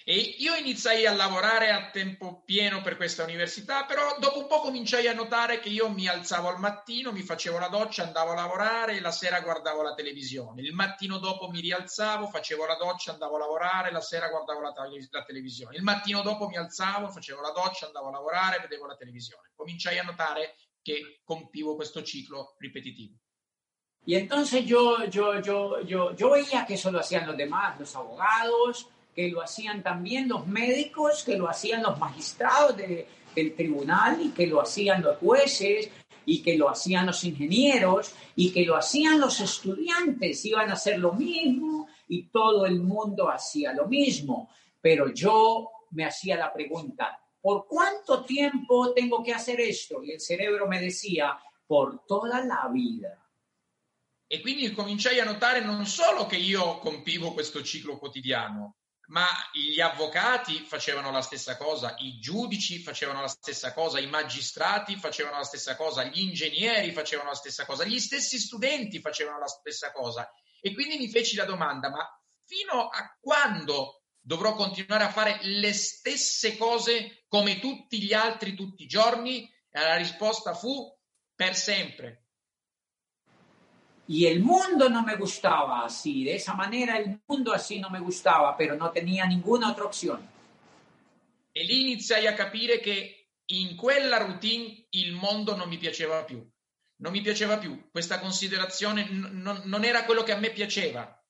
E io iniziai a lavorare a tempo pieno per questa università, però dopo un po' cominciai a notare che io mi alzavo al mattino, mi facevo la doccia, andavo a lavorare la sera guardavo la televisione. Il mattino dopo mi rialzavo, facevo la doccia, andavo a lavorare, la sera guardavo la, tele- la televisione. Il mattino dopo mi alzavo, facevo la doccia, andavo a lavorare, vedevo la televisione. Cominciai a notare che compivo questo ciclo ripetitivo. Y entonces yo, yo, yo, yo, yo veía que eso lo hacían los demás, los abogados, que lo hacían también los médicos, que lo hacían los magistrados de, del tribunal y que lo hacían los jueces y que lo hacían los ingenieros y que lo hacían los estudiantes, iban a hacer lo mismo y todo el mundo hacía lo mismo. Pero yo me hacía la pregunta, ¿por cuánto tiempo tengo que hacer esto? Y el cerebro me decía, por toda la vida. E quindi cominciai a notare non solo che io compivo questo ciclo quotidiano, ma gli avvocati facevano la stessa cosa, i giudici facevano la stessa cosa, i magistrati facevano la stessa cosa, gli ingegneri facevano la stessa cosa, gli stessi studenti facevano la stessa cosa. E quindi mi feci la domanda, ma fino a quando dovrò continuare a fare le stesse cose come tutti gli altri tutti i giorni? E la risposta fu per sempre. Y el mundo no me gustaba así, de esa manera el mundo así no me gustaba, pero no tenía ninguna otra opción. E lì iniziai a capire che in quella routine il mondo non mi piaceva più. Non mi piaceva più, questa considerazione n- non era quello che a me piaceva.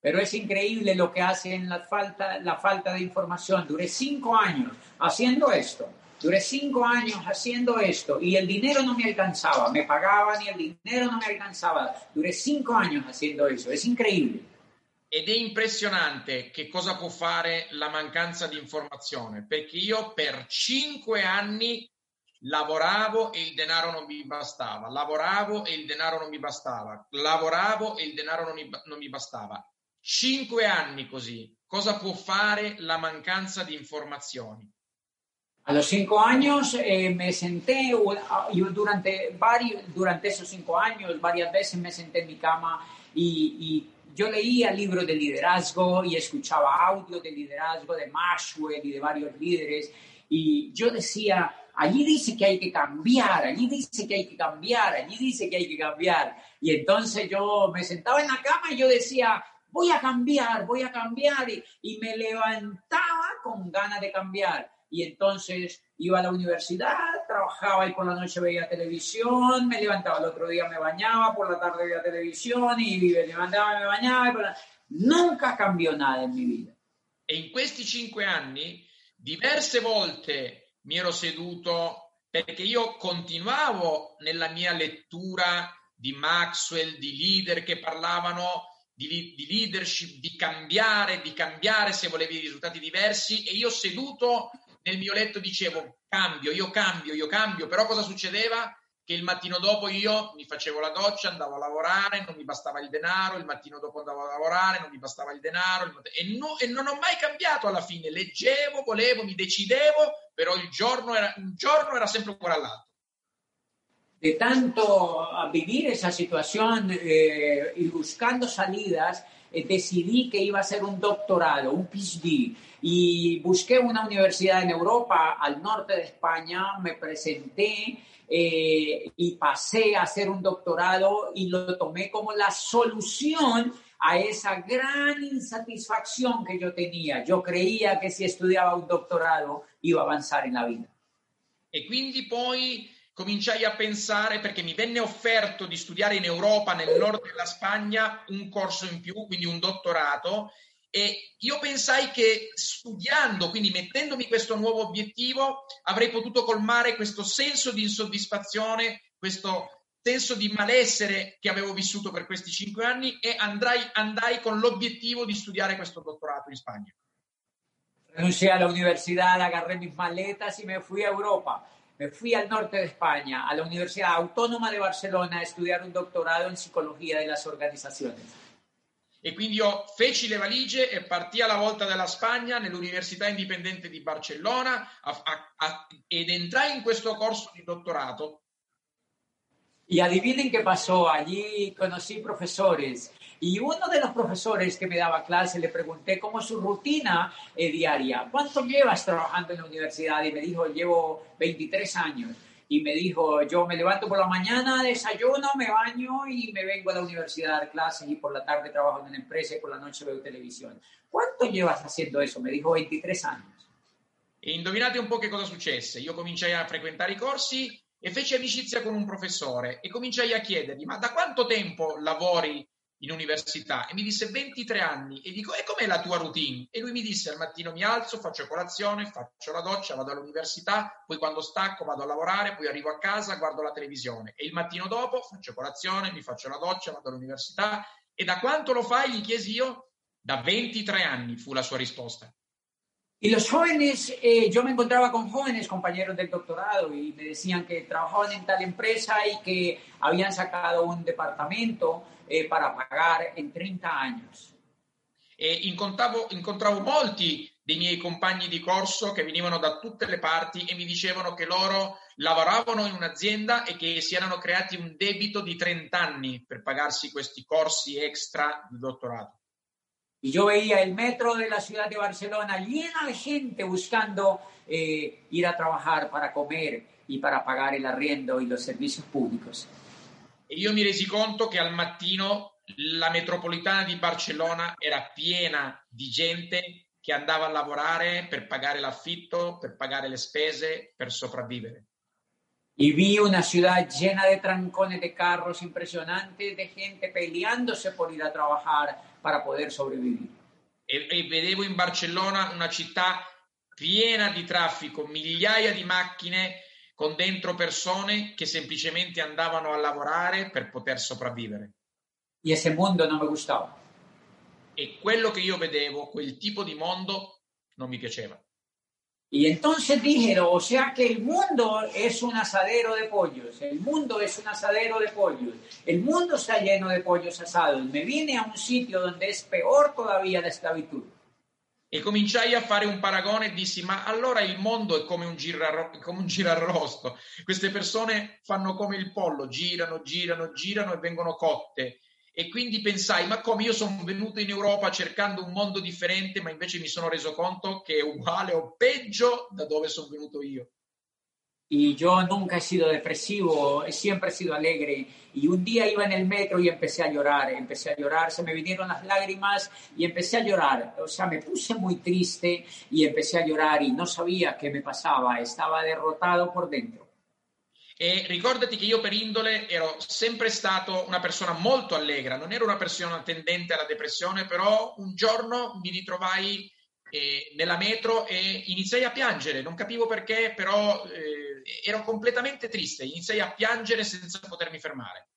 Pero es increíble lo que hacen la falta, la falta de información. Duré cinco años haciendo esto Duré cinco años haciendo esto y el dinero no me alcanzaba, me pagaban y el dinero no me alcanzaba. Duré cinco años haciendo eso, es increíble. Ed è impressionante che cosa può fare la mancanza di informazione, perché io per cinque anni lavoravo e il denaro non mi bastava, lavoravo e il denaro non mi bastava, lavoravo e il denaro non mi, non mi bastava. Cinque anni così. Cosa può fare la mancanza di informazioni? A los cinco años eh, me senté, yo durante, varios, durante esos cinco años varias veces me senté en mi cama y, yo leía libros de liderazgo y escuchaba audio de liderazgo de Maxwell y de varios líderes. Y yo decía, allí dice que hay que cambiar, allí dice que hay que cambiar, allí dice que hay que cambiar. Y entonces yo me sentaba en la cama y yo decía, voy a cambiar, voy a cambiar y, y me levantaba con ganas de cambiar y entonces iba a la universidad, trabajaba y por la noche veía televisión, me levantaba el otro día, me bañaba, por la tarde veía televisión y me levantaba, me bañaba. La... Nunca cambiò nada in mia vita. E in questi cinque anni diverse volte mi ero seduto perché io continuavo nella mia lettura di Maxwell, di leader che parlavano di, di, leadership, di cambiare, di cambiare se volevi risultati diversi e io seduto nel mio letto dicevo cambio, io cambio, io cambio, però cosa succedeva? Che il mattino dopo io mi facevo la doccia, andavo a lavorare, non mi bastava il denaro, il mattino dopo andavo a lavorare, non mi bastava il denaro, e, no, e non ho mai cambiato alla fine, leggevo, volevo, mi decidevo, però il giorno era, un giorno era sempre uguale all'altro. De tanto vivir esa situación eh, y buscando salidas, eh, decidí que iba a hacer un doctorado, un PhD y busqué una universidad en Europa, al norte de España, me presenté eh, y pasé a hacer un doctorado y lo tomé como la solución a esa gran insatisfacción que yo tenía. Yo creía que si estudiaba un doctorado iba a avanzar en la vida. E quindi poi cominciai a pensare, perché mi venne offerto di studiare in Europa, nel nord della Spagna, un corso in più, quindi un dottorato, E io pensai che studiando, quindi mettendomi questo nuovo obiettivo, avrei potuto colmare questo senso di insoddisfazione, questo senso di malessere che avevo vissuto per questi cinque anni e andrai, andai con l'obiettivo di studiare questo dottorato in Spagna. Renuncié a la universidad, agarré mis maletas y me fui a Europa. Me fui al norte de España, a la Universidad Autónoma de Barcelona, a estudiar un doctorado en psicología de las organizaciones. E quindi io feci le valigie e partì alla volta della Spagna nell'Università Indipendente di Barcellona a, a, a, ed entrai in questo corso di dottorato. Y adivinen qué pasó. Allí conocí profesores y uno de los profesores que me daba clase le pregunté cómo es su rutina eh, diaria. ¿Cuánto llevas trabajando en la universidad? Y me dijo, llevo 23 años y me dijo, yo me levanto por la mañana, desayuno, me baño y me vengo a la universidad a dar clases y por la tarde trabajo en una empresa y por la noche veo televisión. ¿Quanto llevas haciendo eso? Me dijo 23 años. E indovinate un po' che cosa successe. Io cominciai a frequentare i corsi e feci amicizia con un professore e cominciai a chiedergli ma da quanto tempo lavori in università e mi disse 23 anni e dico e com'è la tua routine? E lui mi disse al mattino mi alzo, faccio colazione, faccio la doccia, vado all'università, poi quando stacco vado a lavorare, poi arrivo a casa, guardo la televisione e il mattino dopo faccio colazione, mi faccio la doccia, vado all'università e da quanto lo fai? Gli chiesi io. Da 23 anni fu la sua risposta. Y los jóvenes, eh, yo me encontraba con jóvenes compañeros del doctorado y me decían que trabajaban en tal empresa y que habían sacado un departamento eh, para pagar en 30 años. E incontravo, incontravo molti dei miei compagni di corso che venivano da tutte le parti e mi dicevano che loro lavoravano in un'azienda e che si erano creati un debito di 30 anni per pagarsi questi corsi extra di dottorato. Y yo veía el metro de la ciudad de Barcelona llena de gente buscando eh, ir a trabajar para comer y para pagar el arriendo y los servicios públicos. E io mi resi conto che al mattino la metropolitana di Barcellona era piena di gente che andava a lavorare per pagare l'affitto, per pagare le spese, per sopravvivere. Y vi una ciudad llena de trancones de carros impresionantes, de gente peleándose por ir a trabajar para poder sobrevivir. E, e vedevo in Barcellona una città piena di traffico, migliaia di macchine con dentro persone che semplicemente andavano a lavorare per poter sopravvivere. Y ese mundo no me gustaba. E quello che io vedevo, quel tipo di mondo, non mi piaceva. Y entonces dijeron, o sea que el mundo es un asadero de pollos, el mundo es un asadero de pollos, el mundo está lleno de pollos asados, me vine a un sitio donde es peor todavía la esclavitud. E cominciai a fare un paragone e dissi, ma allora il mondo è come un, girarro- come un girarrosto. Queste persone fanno come il pollo, girano, girano, girano e vengono cotte. E quindi pensai, ma come io sono venuto in Europa cercando un mondo differente, ma invece mi sono reso conto che è uguale o peggio da dove sono venuto io. Y yo nunca he sido depresivo, siempre he sido alegre. Y un día iba en el metro y empecé a llorar, empecé a llorar, se me vinieron las lágrimas y empecé a llorar. O sea, me puse muy triste y empecé a llorar y no sabía qué me pasaba, estaba derrotado por dentro. E ricordati che io per indole ero sempre stato una persona molto allegra, non ero una persona tendente alla depressione, però un giorno mi ritrovai eh, nella metro e iniziai a piangere, non capivo perché, però eh, ero completamente triste, iniziai a piangere senza potermi fermare.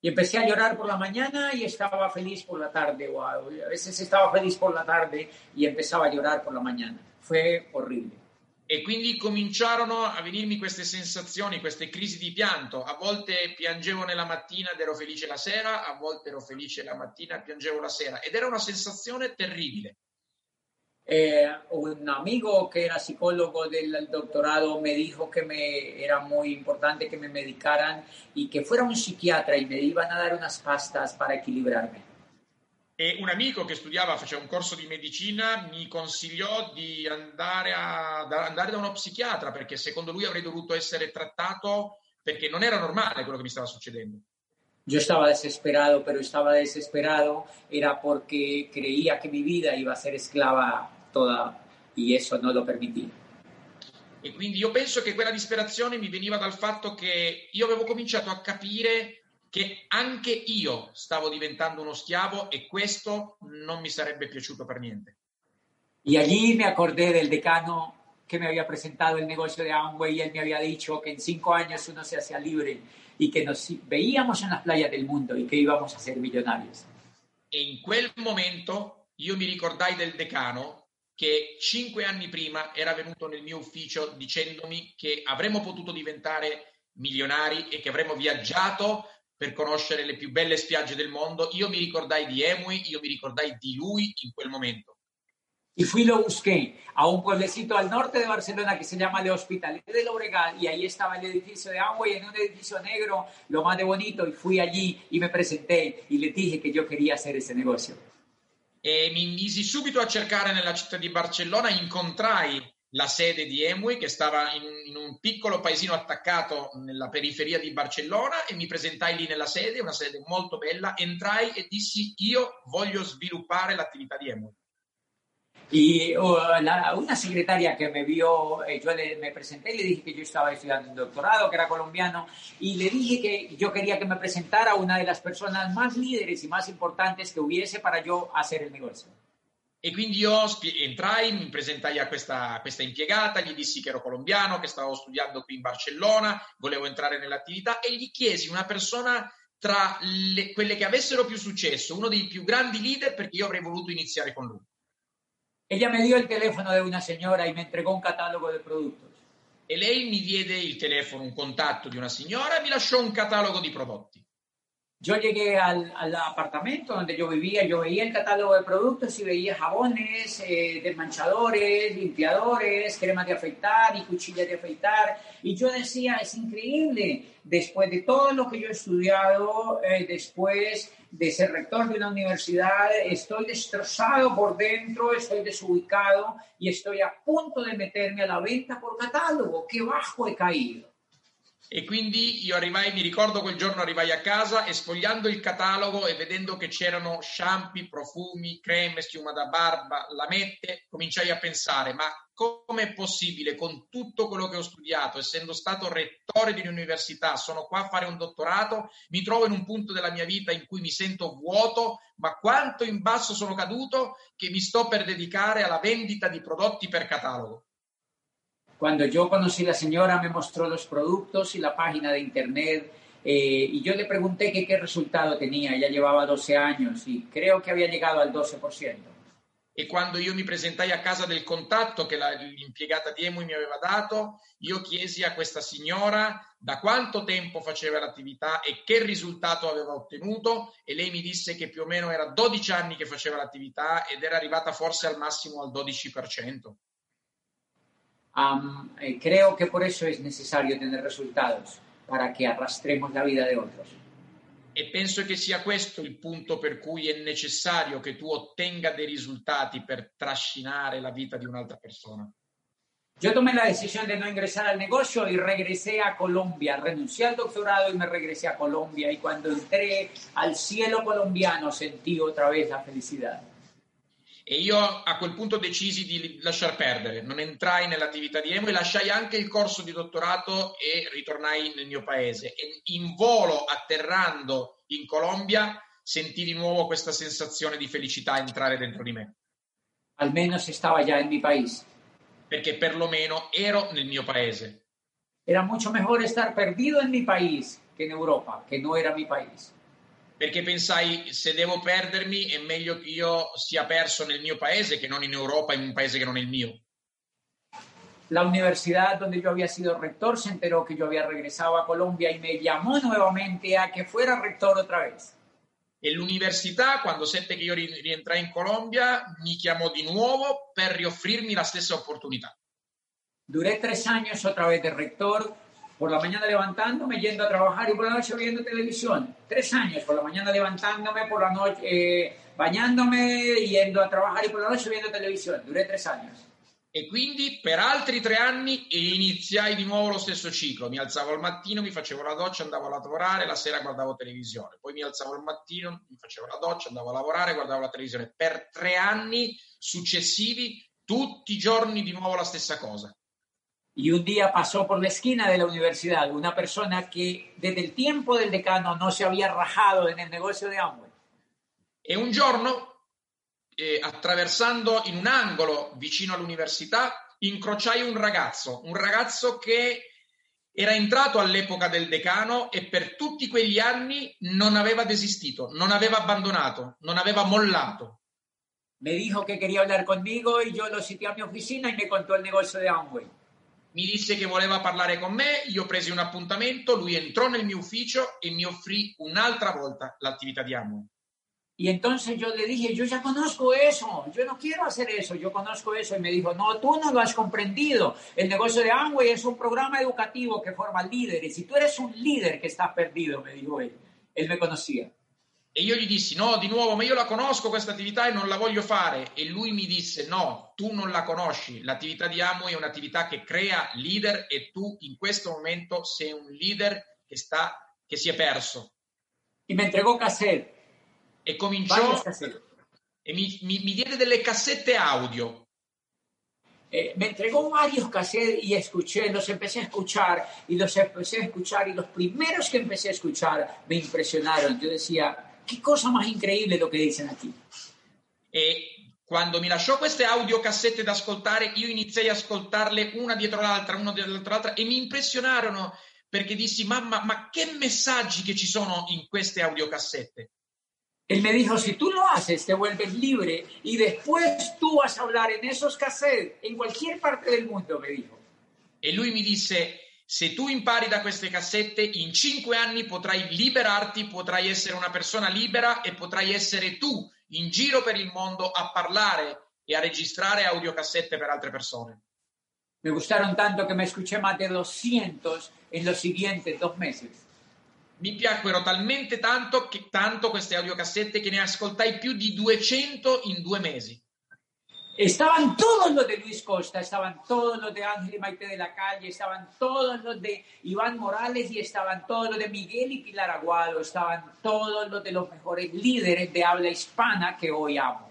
Y empecé a llorar por la mañana y estaba feliz por la tarde, o a veces estaba feliz por la tarde y empezaba a llorar por la mañana. Fue horrible. E quindi cominciarono a venirmi queste sensazioni, queste crisi di pianto. A volte piangevo nella mattina ed ero felice la sera, a volte ero felice la mattina e piangevo la sera. Ed era una sensazione terribile. Eh, un amigo que era psicólogo del doctorado me dijo que me era muy importante que me medicaran y que fuera un psiquiatra y me iban a dar unas pastas para equilibrarme. E un amico che studiava, faceva un corso di medicina, mi consigliò di andare, a, da, andare da uno psichiatra perché secondo lui avrei dovuto essere trattato perché non era normale quello che mi stava succedendo. Yo estaba desesperado, pero estaba desesperado era porque creía que mi vida iba a ser esclava toda y eso no lo permitía. E quindi io penso che quella disperazione mi veniva dal fatto che io avevo cominciato a capire che anche io stavo diventando uno schiavo e questo non mi sarebbe piaciuto per niente. Y allí me acordé del decano que me había presentado el negocio de Amway y él me había dicho que en cinco años uno se hacía libre y que nos veíamos en las playas del mundo y que íbamos a ser millonarios. E in quel momento io mi ricordai del decano che cinque anni prima era venuto nel mio ufficio dicendomi che avremmo potuto diventare milionari e che avremmo viaggiato per conoscere le più belle spiagge del mondo. Io mi ricordai di Emui, io mi ricordai di lui in quel momento. Y fui lo busqué a un pueblecito al norte de Barcelona que se llama Le Hospitalet de Llobregat y ahí estaba el edificio de Amway en un edificio negro, lo más de bonito, y fui allí y me presenté y le dije que yo quería hacer ese negocio. E mi misi subito a cercare nella città di Barcellona, incontrai la sede di Emui che stava in, in un piccolo paesino attaccato nella periferia di Barcellona e mi presentai lì nella sede, una sede molto bella, entrai e dissi io voglio sviluppare l'attività di Emui. Y uh, la, una secretaria que me vio, eh, yo le, me presenté y le dije que yo estaba estudiando un doctorado, que era colombiano, y le dije que yo quería que me presentara una de las personas más líderes y más importantes que hubiese para yo hacer el negocio. E quindi io entrai, mi presentai a questa, questa, impiegata, gli dissi che ero colombiano, che stavo studiando qui in Barcellona, volevo entrare nell'attività e gli chiesi una persona tra le, quelle che avessero più successo, uno dei più grandi leader, perché io avrei voluto iniziare con lui. Ella me dio el teléfono de una señora y me entregó un catálogo de productos. E lei mi diede il telefono, un contatto di una signora e mi lasciò un catalogo di prodotti. Yo llegué al, apartamento donde yo vivía, yo veía el catálogo de productos y veía jabones, eh, desmanchadores, limpiadores, cremas de afeitar y cuchillas de afeitar. Y yo decía, es increíble, después de todo lo que yo he estudiado, eh, después de ser rector de una universidad, estoy destrozado por dentro, estoy desubicado y estoy a punto de meterme a la venta por catálogo. ¡Qué bajo he caído! E quindi io arrivai, mi ricordo quel giorno arrivai a casa e sfogliando il catalogo e vedendo che c'erano shampoo, profumi, creme, schiuma da barba, lamette, cominciai a pensare, ma com'è possibile con tutto quello che ho studiato, essendo stato rettore di un'università, sono qua a fare un dottorato, mi trovo in un punto della mia vita in cui mi sento vuoto, ma quanto in basso sono caduto che mi sto per dedicare alla vendita di prodotti per catalogo. Cuando yo conocí a la señora me mostró los productos y la página de internet eh, y yo le pregunté que, qué resultado tenía. Ella llevaba 12 años y creo que había llegado al 12%. E quando io mi presentai a casa del contatto che la, l'impiegata di Emui mi aveva dato, io chiesi a questa signora da quanto tempo faceva l'attività e che risultato aveva ottenuto e lei mi disse che più o meno era 12 anni che faceva l'attività ed era arrivata forse al massimo al 12%. Um, eh, creo que por eso es necesario tener resultados, para que arrastremos la vida de otros. E penso che sia questo il punto per cui è necessario che tu ottenga dei risultati per trascinare la vita di un'altra persona. Yo tomé la decisión de no ingresar al negocio y regresé a Colombia. Renuncié al doctorado y me regresé a Colombia. Y cuando entré al cielo colombiano sentí otra vez la felicidad. E io a quel punto decisi di lasciar perdere, non entrai nell'attività di Emo e lasciai anche il corso di dottorato e ritornai nel mio paese. E in volo, atterrando in Colombia, sentii di nuovo questa sensazione di felicità entrare dentro di me. Almeno si stava già nel mio paese. Perché perlomeno ero nel mio paese. Era mucho mejor estar perdido en mi país que en Europa, que no era mi país perché pensai se devo perdermi è meglio che io sia perso nel mio paese che non in Europa, in un paese che non è il mio. La universidad donde yo había sido rector se enteró que yo había regresado a Colombia y me llamó nuevamente a que fuera rector otra vez. E l'università, quando seppe che io rientrai in Colombia, mi chiamò di nuovo per rioffrirmi la stessa opportunità. Duré tres años otra vez de rector por la mañana levantándome, yendo a trabajar y por la noche viendo televisione. Tres años, por la mañana levantándome, por la noche eh, bañándome, yendo a trabajar y por la noche viendo televisione. Duré tres años. E quindi per altri tre anni iniziai di nuovo lo stesso ciclo. Mi alzavo al mattino, mi facevo la doccia, andavo a lavorare, la sera guardavo televisione. Poi mi alzavo al mattino, mi facevo la doccia, andavo a lavorare, guardavo la televisione. Per tre anni successivi, tutti i giorni di nuovo la stessa cosa. Y un día pasó por la esquina de la universidad una persona que desde el tiempo del decano no se había rajado en el negocio de Amway. E un giorno, eh, attraversando in un angolo vicino all'università, incrociai un ragazzo, un ragazzo che era entrato all'epoca del decano e per tutti quegli anni non aveva desistito, non aveva abbandonato, non aveva mollato. Me dijo que quería hablar conmigo y yo lo cité a mi oficina y me contó el negocio de Amway mi disse che voleva parlare con me, io presi un appuntamento, lui entrò nel mio ufficio e mi offrì un'altra volta l'attività di Amway. Y entonces yo le dije, yo ya conozco eso, yo no quiero hacer eso, yo conozco eso. Y me dijo, no, tú no lo has comprendido. El negocio de Amway es un programa educativo que forma líderes. Y tú eres un líder que está perdido, me dijo él. Él me conocía. E io gli dissi: No, di nuovo, ma io la conosco questa attività e non la voglio fare. E lui mi disse: No, tu non la conosci. L'attività di Amway è un'attività che crea leader e tu in questo momento sei un leader che, sta, che si è perso. E mi entregò cassette. E cominciò, e mi, mi, mi diede delle cassette audio. Eh, me entregó varios cassettes y escuché, los empecé a escuchar y los empecé a escuchar y los primeros que empecé a escuchar me impresionaron. Yo decía, qué cosa más increíble lo que dicen aquí. E quando mi lasciò queste audiocassette da ascoltare, io iniziai a ascoltarle una dietro l'altra, una dietro l'altra e mi impressionarono perché dissi, mamma, ma che messaggi che ci sono in queste audiocassette? Él me dijo, si tú lo haces, te vuelves libre y después tú vas a hablar en esos cassettes en cualquier parte del mundo, me dijo. E lui mi disse, se tu impari da queste cassette, in cinque anni potrai liberarti, potrai essere una persona libera e potrai essere tu in giro per il mondo a parlare e a registrare audiocassette per altre persone. Me gustaron tanto que me escuché más de 200 en los siguientes dos meses. Mi piacquero talmente tanto, che, tanto queste audiocassette che ne ascoltai più di 200 in due mesi. Estaban todos los de Luis Costa, estaban todos los de Ángel y Maite de la Calle, estaban todos los de Iván Morales y estaban todos los de Miguel y Pilar Aguado, estaban todos los de los mejores líderes de habla hispana que hoy amo.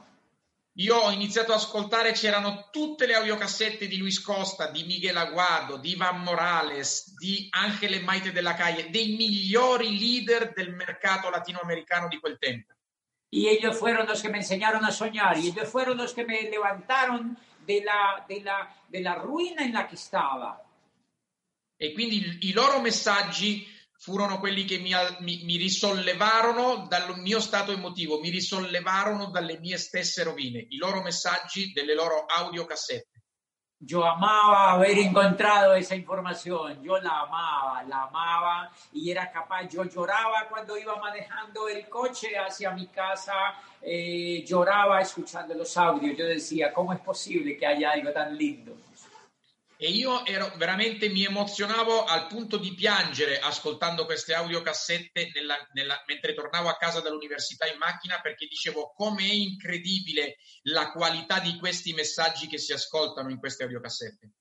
Io ho iniziato ad ascoltare, c'erano tutte le audiocassette di Luis Costa, di Miguel Aguado, di Ivan Morales, di Angele Maite della Calle, dei migliori leader del mercato latinoamericano di quel tempo. Y ellos fueron los que me enseñaron a soñar y ellos fueron los que me levantaron de la, de la, de la ruina en la que estaba. E quindi i loro messaggi furono quelli che mi, mi, mi, risollevarono dal mio stato emotivo, mi risollevarono dalle mie stesse rovine, i loro messaggi delle loro audiocassette. Yo amaba haber encontrado esa información, yo la amaba, la amaba y era capaz, yo lloraba cuando iba manejando el coche hacia mi casa, eh, lloraba escuchando los audios, yo decía, ¿cómo es posible que haya algo tan lindo? E io ero veramente mi emozionavo al punto di piangere ascoltando queste audiocassette nella, nella, mentre tornavo a casa dall'università in macchina perché dicevo come è incredibile la qualità di questi messaggi che si ascoltano in queste audiocassette.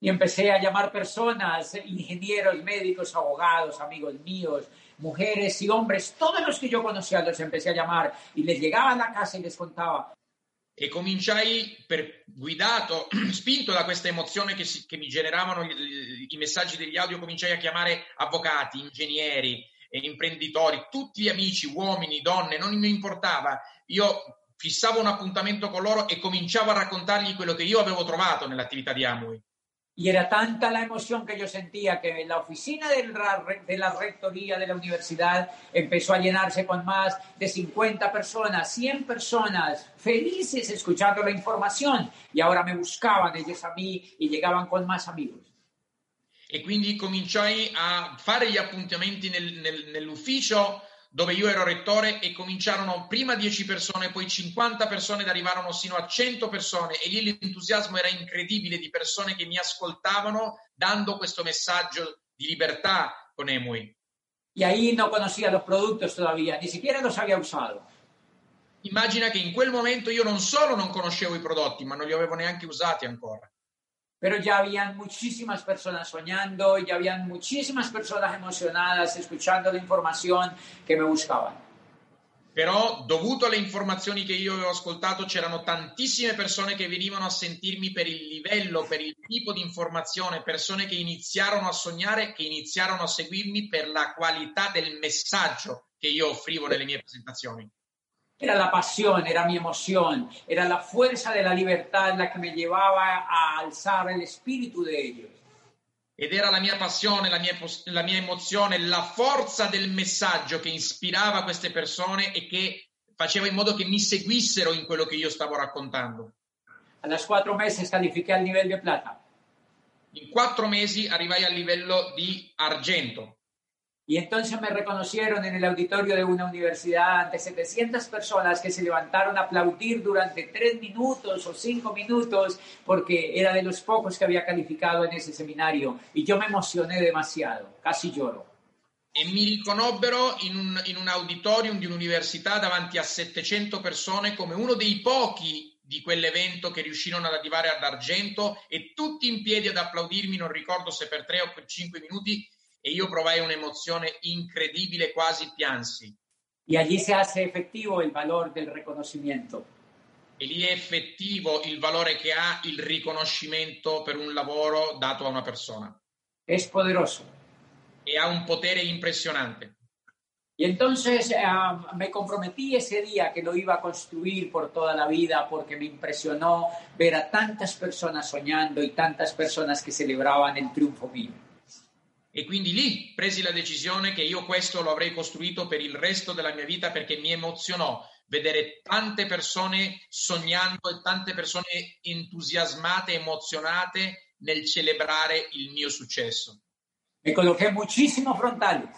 Y empecé a llamar personas, ingenieros, médicos, abogados, amigos míos, mujeres y hombres, todos los que yo conocía los empecé a llamar y les llegaba a la casa y les contaba, e cominciai, per, guidato, spinto da questa emozione che, si, che mi generavano i, i, messaggi degli audio, cominciai a chiamare avvocati, ingegneri, e imprenditori, tutti gli amici, uomini, donne, non mi importava. Io fissavo un appuntamento con loro e cominciavo a raccontargli quello che io avevo trovato nell'attività di Amway. Y era tanta la emoción que yo sentía que la oficina de la, de la, rectoría de la universidad empezó a llenarse con más de 50 personas, 100 personas felices escuchando la información y ahora me buscaban ellos a mí y llegaban con más amigos. E quindi cominciai a fare gli appuntamenti nel, nel, nell'ufficio dove io ero rettore e cominciarono prima 10 persone, poi 50 persone ed arrivarono sino a 100 persone e lì l'entusiasmo era incredibile di persone che mi ascoltavano dando questo messaggio di libertà con Emui. Y ahí no conocía los productos todavía, ni siquiera los había usado. Immagina che in quel momento io non solo non conoscevo i prodotti, ma non li avevo neanche usati ancora. Pero ya habían muchísimas personas soñando, ya habían muchísimas personas emocionadas escuchando la información que me buscaban. Però, dovuto alle informazioni che io avevo ascoltato, c'erano tantissime persone che venivano a sentirmi per il livello, per il tipo di informazione, persone che iniziarono a sognare, che iniziarono a seguirmi per la qualità del messaggio che io offrivo nelle mie presentazioni. Era la pasión, era mi emoción, era la fuerza de la libertad la que me llevaba a alzar el espíritu de ellos. Ed era la mia passione, la mia, la mia emozione, la forza del messaggio che ispirava queste persone e che faceva in modo che mi seguissero in quello che io stavo raccontando. A los cuatro meses califiqué al nivel de plata. In quattro mesi arrivai al livello di argento. Y entonces me reconocieron en el auditorio de una universidad ante 700 personas que se levantaron a aplaudir durante tres minutos o cinco minutos porque era de los pocos que había calificado en ese seminario. Y yo me emocioné demasiado, casi lloro. E mi riconobbero in un, in un auditorium di un'università davanti a 700 persone come uno dei pochi di quell'evento che riuscirono ad arrivare ad argento e tutti in piedi ad applaudirmi, non ricordo se per tre o per cinque minuti, e io provai un'emozione incredibile, quasi piansi. Y allí se hace efectivo el valor del reconocimiento. E lì è effettivo il valore che ha il riconoscimento per un lavoro dato a una persona. Es poderoso. E ha un potere impressionante. Y entonces uh, me comprometí ese día que lo iba a construir por toda la vida porque me impresionó ver a tantas personas soñando y tantas personas que celebraban el triunfo mío. E quindi lì presi la decisione che io questo lo avrei costruito per il resto della mia vita perché mi emozionò vedere tante persone sognando e tante persone entusiasmate, emozionate nel celebrare il mio successo. Me coloqué muchísimos frontales.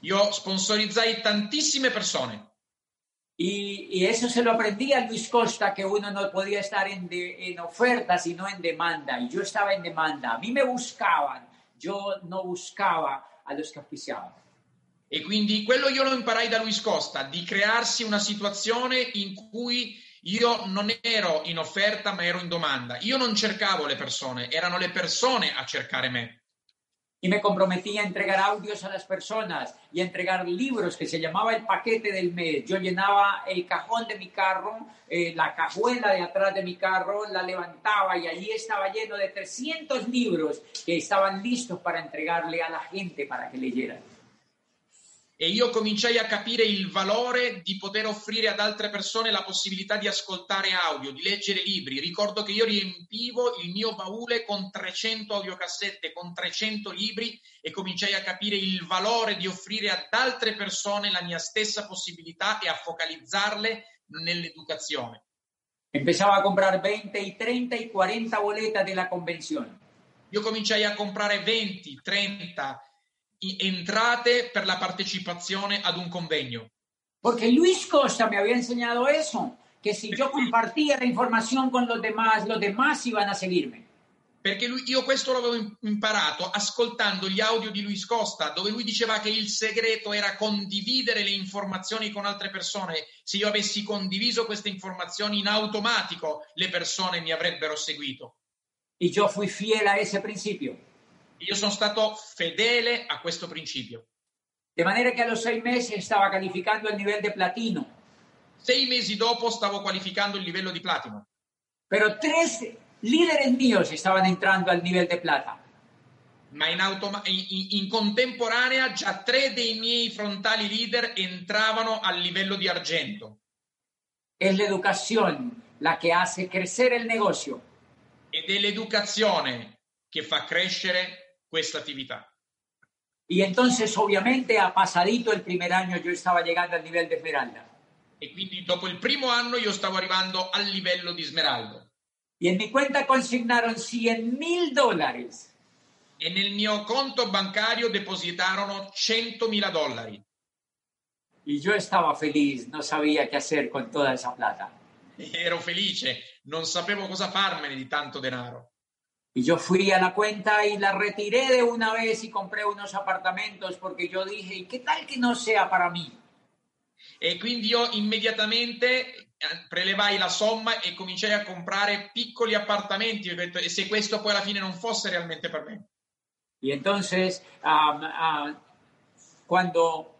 Io sponsorizzai tantissime persone. Y, y, eso se lo aprendí a Luis Costa, que uno no podía estar en, de, en oferta, sino en demanda. Y yo estaba en demanda. A mí me buscaban, yo no buscaba a los que auspiciaban. E quindi quello io lo imparai da Luis Costa, di crearsi una situazione in cui io non ero in offerta ma ero in domanda. Io non cercavo le persone, erano le persone a cercare me. Y me comprometí a entregar audios a las personas y a entregar libros que se llamaba el paquete del mes. Yo llenaba el cajón de mi carro, eh, la cajuela de atrás de mi carro, la levantaba y allí estaba lleno de 300 libros que estaban listos para entregarle a la gente para que leyeran. E io cominciai a capire il valore di poter offrire ad altre persone la possibilità di ascoltare audio, di leggere libri. Ricordo che io riempivo il mio baule con 300 audiocassette, con 300 libri e cominciai a capire il valore di offrire ad altre persone la mia stessa possibilità e a focalizzarle nell'educazione. Empezaba a comprar 20 y 30 y 40 boletas de la convención. Io cominciai a comprare 20, 30 entrate per la partecipazione ad un convegno. Porque Luis Costa me había enseñado eso, que si yo compartía la información con los demás, los demás iban a seguirme. Perché lui, io questo l'avevo imparato ascoltando gli audio di Luis Costa, dove lui diceva che il segreto era condividere le informazioni con altre persone. Se io avessi condiviso queste informazioni in automatico, le persone mi avrebbero seguito. Y yo fui fiel a ese principio. Io sono stato fedele a questo principio. De manera que a los seis meses estaba calificando el nivel de platino. Sei mesi dopo stavo qualificando il livello di platino. Pero tres líderes míos estaban entrando al nivel de plata. Ma in, automa- in, in contemporanea già tre dei miei frontali leader entravano al livello di argento. Es la educación la que hace crecer el negocio. Ed è l'educazione che fa crescere questa attività. Y entonces, obviamente, a pasadito el primer año yo estaba llegando al nivel de esmeralda. E quindi dopo il primo anno io stavo arrivando al livello di smeraldo. Y en mi cuenta consignaron 100 mil dólares. E nel mio conto bancario depositarono 100.000 dollari. Y yo estaba feliz, no sabía qué hacer con toda esa plata. E ero felice, non sapevo cosa farmene di tanto denaro. Y yo fui a la cuenta y la retiré de una vez y compré unos apartamentos porque yo dije, ¿y qué tal que no sea para mí? E quindi io immediatamente prelevai la somma e cominciai a comprare piccoli appartamenti. Detto, e se questo poi alla fine non fosse realmente per me? Y entonces, um, uh, cuando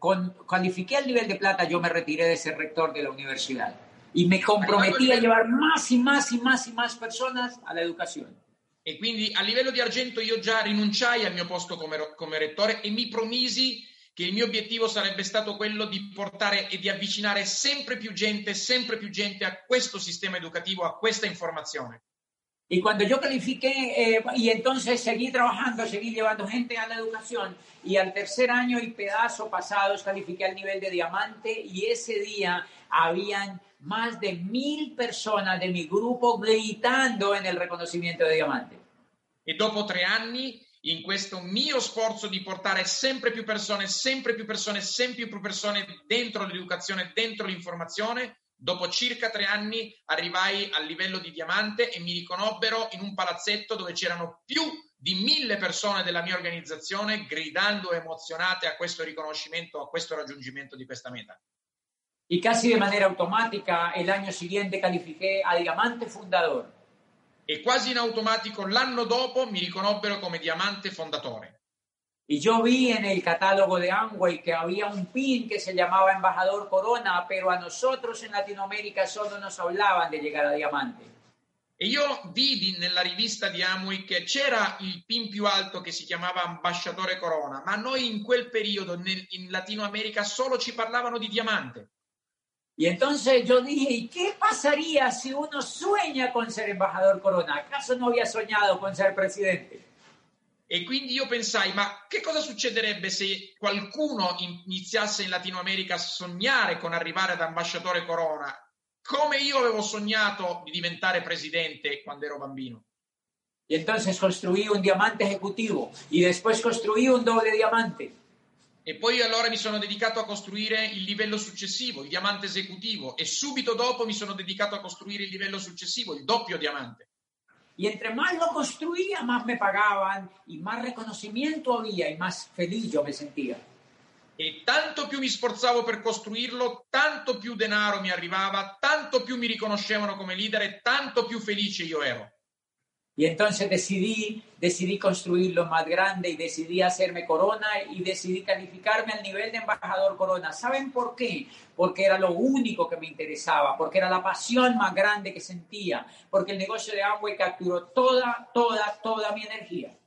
con, califiqué al nivel de plata, yo me retiré de ser rector de la universidad. Y me comprometí a llevar más y más y más y más personas a la educación. E quindi a livello di argento io già rinunciai al mio posto come, come rettore e mi promisi che il mio obiettivo sarebbe stato quello di portare e di avvicinare sempre più gente, sempre più gente a questo sistema educativo, a questa informazione. Y cuando yo califiqué, eh, y entonces seguí trabajando, seguí llevando gente a la educación, y al tercer año y pedazo pasados califiqué al nivel de diamante, y ese día habían más de mil personas de mi grupo gritando en el reconocimiento de diamante. E dopo tre anni, in questo mio sforzo di portare sempre più persone, sempre più persone, sempre più persone dentro l'educazione, dentro l'informazione, dopo circa tre anni arrivai al livello di diamante e mi riconobbero in un palazzetto dove c'erano più di mille persone della mia organizzazione gridando emozionate a questo riconoscimento, a questo raggiungimento di questa meta. Y casi de manera automática, el año siguiente califiqué a diamante fundador. E quasi in automatico l'anno dopo mi riconobbero come diamante fondatore. Y yo vi en el catálogo de Amway que había un pin que se llamaba Embajador Corona, pero a nosotros en Latinoamérica solo nos hablaban de llegar a diamante. E io vidi nella rivista di Amway che c'era il pin più alto che si chiamava Ambasciatore Corona, ma noi in quel periodo nel, in Latino America solo ci parlavano di diamante. Y entonces yo dije, ¿y qué pasaría si uno sueña con ser embajador Corona? ¿Acaso no había soñado con ser presidente? E quindi io pensai, ma che cosa succederebbe se qualcuno iniziasse in Latino America a sognare con arrivare ad ambasciatore Corona? come io avevo sognato di diventare presidente quando ero bambino. Y entonces construí un diamante ejecutivo y después construí un doble diamante. E poi allora mi sono dedicato a costruire il livello successivo, il diamante esecutivo, e subito dopo mi sono dedicato a costruire il livello successivo, il doppio diamante. Y entre más lo construía, más me pagaban y más reconocimiento había y más feliz yo me sentía. E tanto più mi sforzavo per costruirlo, tanto più denaro mi arrivava, tanto più mi riconoscevano come leader e tanto più felice io ero. Y entonces decidí, decidí construirlo más grande y decidí hacerme corona y decidí calificarme al nivel de embajador corona. ¿Saben por qué? Porque era lo único que me interesaba, porque era la pasión más grande que sentía, porque el negocio de Amway capturó toda, toda, toda mi energía.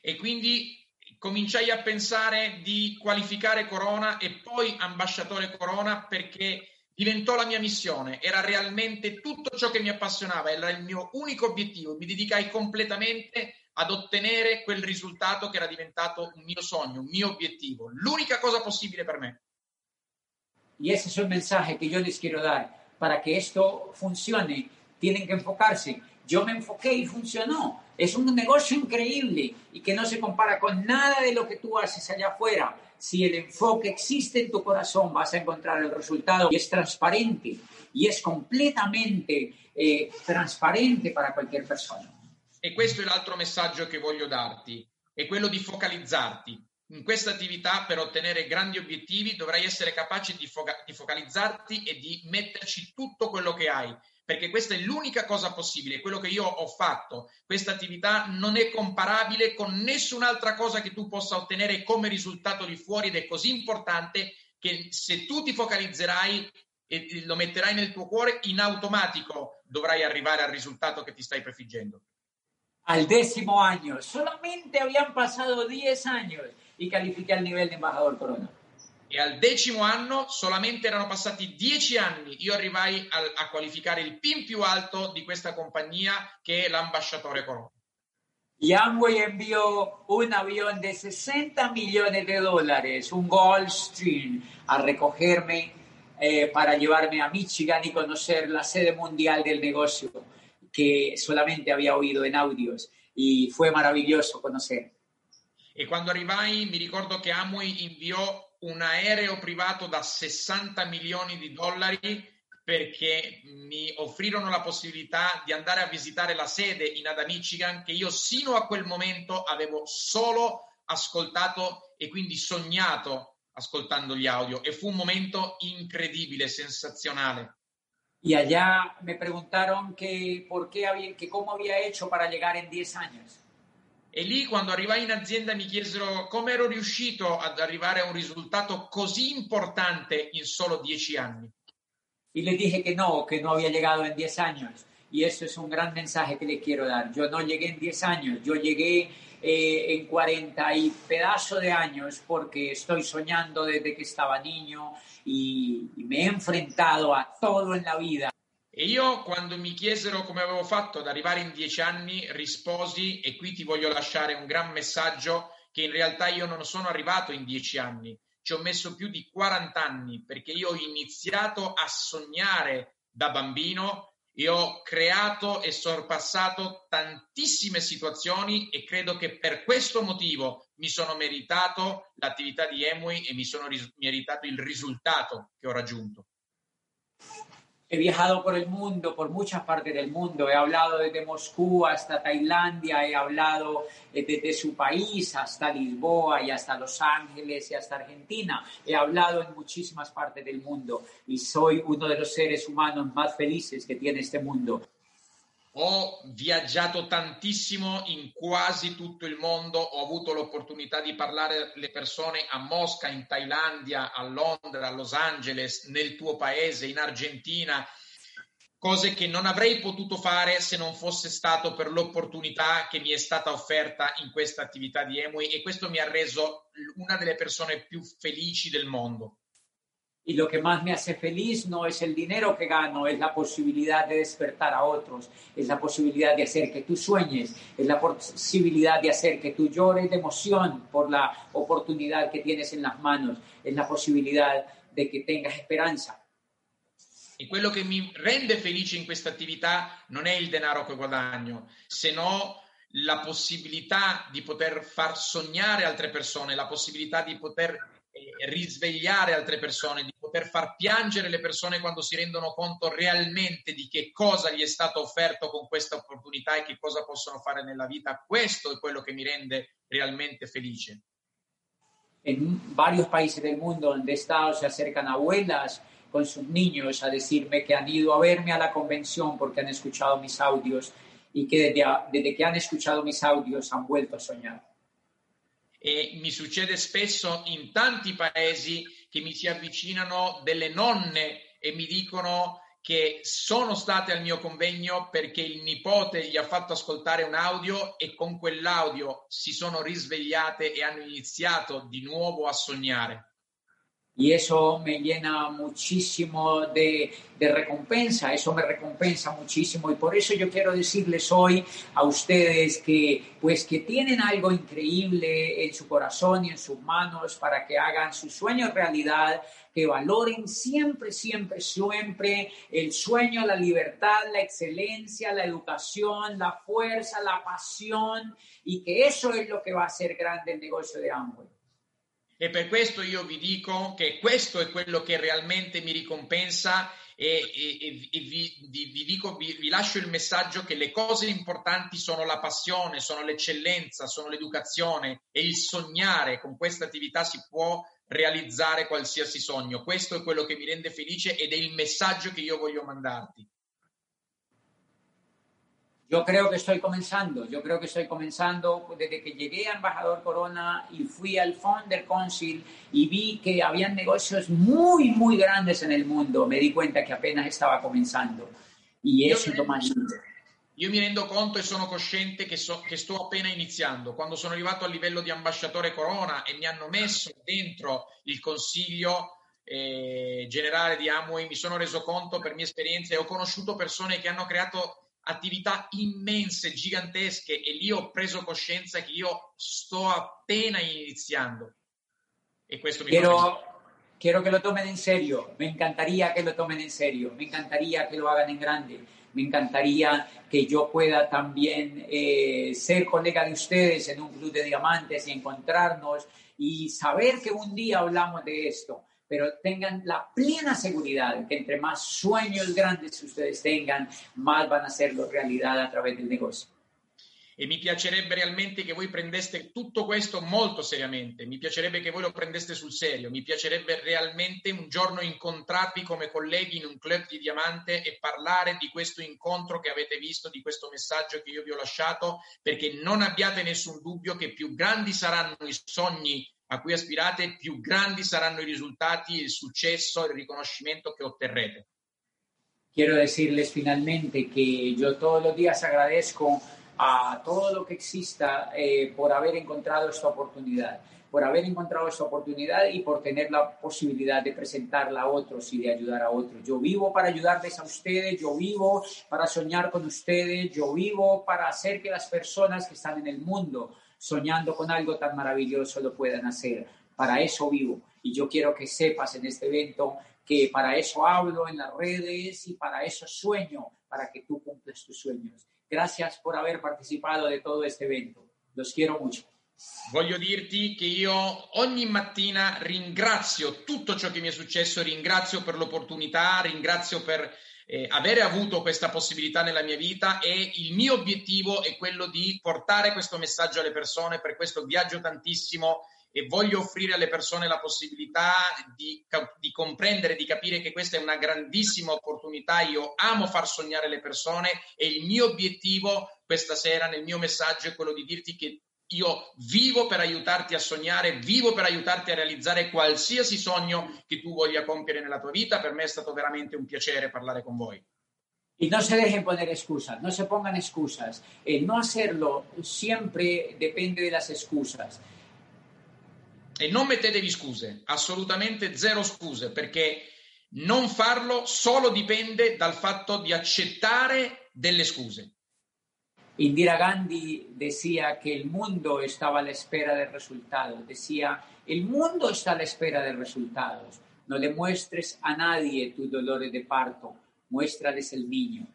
E quindi cominciai a pensare di qualificare Corona e poi ambasciatore Corona perché diventò la mia missione, era realmente tutto ciò che mi appassionava, era il mio unico obiettivo, mi dedicai completamente ad ottenere quel risultato che era diventato un mio sogno, un mio obiettivo, l'unica cosa possibile per me. Y ese es el mensaje que yo les quiero dar. Para que esto funcione, tienen que enfocarse. Yo me enfoqué y funcionó. Es un negocio increíble y que no se compara con nada de lo que tú haces allá afuera. Si el enfoque existe en tu corazón, vas a encontrar el resultado y es transparente y es completamente eh, trasparente para cualquier persona. E questo è l'altro messaggio che voglio darti, è quello di focalizzarti. In questa attività, per ottenere grandi obiettivi, dovrai essere capace di, foca- di focalizzarti e di metterci tutto quello che hai, perché questa è l'unica cosa possibile, quello che io ho fatto. Questa attività non è comparabile con nessun'altra cosa che tu possa ottenere come risultato di fuori ed è così importante che se tu ti focalizzerai e lo metterai nel tuo cuore, in automatico dovrai arrivare al risultato che ti stai prefiggendo. Al décimo año, solamente habían pasado 10 años y califiqué al nivel de embajador Corona. E al decimo anno solamente erano passati dieci anni, io arrivai a, a qualificare il PIN più alto di questa compagnia che è l'ambasciatore Corona. Y Amway envió un avión de 60 millones de dólares, un Gulfstream, a recogerme eh, para llevarme a Michigan y conocer la sede mundial del negocio que solamente había oído en audios. Y fue maravilloso conocer. E quando arrivai mi ricordo che Amway inviò un aereo privato da 60 milioni di dollari perché mi offrirono la possibilità di andare a visitare la sede in Ada Michigan che io sino a quel momento avevo solo ascoltato e quindi sognato ascoltando gli audio e fu un momento incredibile, sensazionale. Y allá me preguntaron que, por qué que cómo había hecho para llegar en 10 años. E lì quando arrivai in azienda mi chiesero come ero riuscito ad arrivare a un risultato così importante in solo dieci anni. Y le dije que no, que no había llegado en 10 años. Y eso es un gran mensaje que le quiero dar. Yo no llegué en 10 años, yo llegué eh, en 40 y pedazo de años porque estoy soñando desde que estaba niño y me he enfrentado a todo en la vida. E io, quando mi chiesero come avevo fatto ad arrivare in dieci anni, risposi, e qui ti voglio lasciare un gran messaggio, che in realtà io non sono arrivato in dieci anni, ci ho messo più di 40 anni, perché io ho iniziato a sognare da bambino e ho creato e sorpassato tantissime situazioni e credo che per questo motivo mi sono meritato l'attività di Emui e mi sono ris- meritato il risultato che ho raggiunto. He viajado por el mundo, por muchas partes del mundo. He hablado desde Moscú hasta Tailandia, he hablado eh, desde su país hasta Lisboa y hasta Los Ángeles y hasta Argentina. He hablado en muchísimas partes del mundo y soy uno de los seres humanos más felices que tiene este mundo. Ho viaggiato tantissimo in quasi tutto il mondo, ho avuto l'opportunità di parlare alle persone a Mosca, in Thailandia, a Londra, a Los Angeles, nel tuo paese, in Argentina, cose che non avrei potuto fare se non fosse stato per l'opportunità che mi è stata offerta in questa attività di Emui e questo mi ha reso una delle persone più felici del mondo. Y lo que más me hace feliz no es el dinero que gano, es la posibilidad de despertar a otros, es la posibilidad de hacer que tú sueñes, es la posibilidad de hacer que tú llores de emoción por la oportunidad que tienes en las manos, es la posibilidad de que tengas esperanza. E quello che mi rende felice in questa attività non è il denaro che guadagno, se no la possibilità di poter far sognare altre persone, la possibilità di poter risvegliare altre persone, di poter far piangere le persone quando si rendono conto realmente di che cosa gli è stato offerto con questa opportunità e che cosa possono fare nella vita. Questo è quello che mi rende realmente felice. En varios países del mundo donde he estado se acercan abuelas con sus niños a decirme que han ido a verme a la convención porque han escuchado mis audios y que desde, desde que han escuchado mis audios han vuelto a soñar. E mi succede spesso in tanti paesi che mi si avvicinano delle nonne e mi dicono che sono state al mio convegno perché il nipote gli ha fatto ascoltare un audio e con quell'audio si sono risvegliate e hanno iniziato di nuovo a sognare. Y eso me llena muchísimo de, recompensa, eso me recompensa muchísimo. Y por eso yo quiero decirles hoy a ustedes que, pues, que tienen algo increíble en su corazón y en sus manos para que hagan sus sueños realidad, que valoren siempre, siempre, siempre el sueño, la libertad, la excelencia, la educación, la fuerza, la pasión, y que eso es lo que va a hacer grande el negocio de Amway. E per questo io vi dico che questo è quello che realmente mi ricompensa e, e, e vi, vi, vi, dico, vi, vi, lascio il messaggio che le cose importanti sono la passione, sono l'eccellenza, sono l'educazione e il sognare. Con questa attività si può realizzare qualsiasi sogno. Questo è quello che mi rende felice ed è il messaggio che io voglio mandarti. Yo creo que estoy comenzando, yo creo que estoy comenzando desde que llegué a Embajador Corona y fui al Founder Council y vi que habían negocios muy, muy grandes en el mundo. Me di cuenta che appena stava cominciando. Y eso toma Io mi rendo conto e sono cosciente che, so, che, sto appena iniziando. Quando sono arrivato a livello di ambasciatore Corona e mi hanno messo dentro il consiglio eh, generale di Amway, mi sono reso conto per mia esperienza e ho conosciuto persone che hanno creato attività immense, gigantesche e lì ho preso coscienza che io sto appena iniziando. E questo mi quiero, quiero que lo tomen en serio, me encantaría que lo tomen en serio, me encantaría que lo hagan en grande, me encantaría que yo pueda también eh, ser colega de ustedes en un club de diamantes y encontrarnos y saber que un día hablamos de esto pero tengan la plena seguridad que entre más sueños grandes ustedes tengan, más van a hacerlo realidad a través del negocio. E mi piacerebbe realmente che voi prendeste tutto questo molto seriamente, mi piacerebbe che voi lo prendeste sul serio, mi piacerebbe realmente un giorno incontrarvi come colleghi in un club di diamante e parlare di questo incontro che avete visto, di questo messaggio che io vi ho lasciato, perché non abbiate nessun dubbio che più grandi saranno i sogni a cui aspirate, più grandi saranno i risultati, il successo, il riconoscimento che otterrete. Quiero decirles finalmente que yo todos los días agradezco a todo lo que exista eh, por haber encontrado esta oportunidad, por haber encontrado esta oportunidad y por tener la posibilidad de presentarla a otros y de ayudar a otros. Yo vivo para ayudarles a ustedes, yo vivo para soñar con ustedes, yo vivo para hacer que las personas que están en el mundo soñando con algo tan maravilloso lo puedan hacer. Para eso vivo. Y yo quiero que sepas en este evento que para eso hablo en las redes y para eso sueño, para que tú cumplas tus sueños. Gracias por haber participado de todo este evento. Los quiero mucho. Voglio dirti che io ogni mattina ringrazio tutto ciò che mi è successo, ringrazio per l'opportunità, ringrazio per eh, avere avuto questa possibilità nella mia vita e il mio obiettivo è quello di portare questo messaggio alle persone, per questo viaggio tantissimo e voglio offrire alle persone la possibilità di, di, comprendere, di capire che questa è una grandissima opportunità. Io amo far sognare le persone e il mio obiettivo questa sera nel mio messaggio è quello di dirti che io vivo per aiutarti a sognare, vivo per aiutarti a realizzare qualsiasi sogno che tu voglia compiere nella tua vita. Per me è stato veramente un piacere parlare con voi. Y no se dejen poner excusas, no se pongan excusas. El no hacerlo siempre depende de las excusas. E non mettetevi scuse, assolutamente zero scuse, perché non farlo solo dipende dal fatto di accettare delle scuse. Indira Gandhi decía que el mundo estaba a la espera de resultados. Decía, el mundo está a la espera de resultados. No le muestres a nadie tu dolores de parto, muéstrales el niño.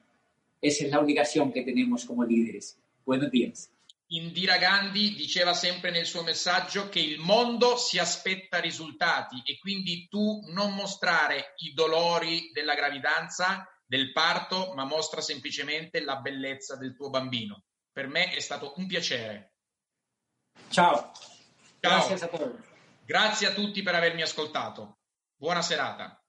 Esa es la obligación que tenemos como líderes. Buenos días. Indira Gandhi diceva sempre nel suo messaggio che il mondo si aspetta risultati e quindi tu non mostrare i dolori della gravidanza, del parto, ma mostra semplicemente la bellezza del tuo bambino. Per me è stato un piacere. Ciao. Ciao. Grazie a tutti per avermi ascoltato. Buona serata.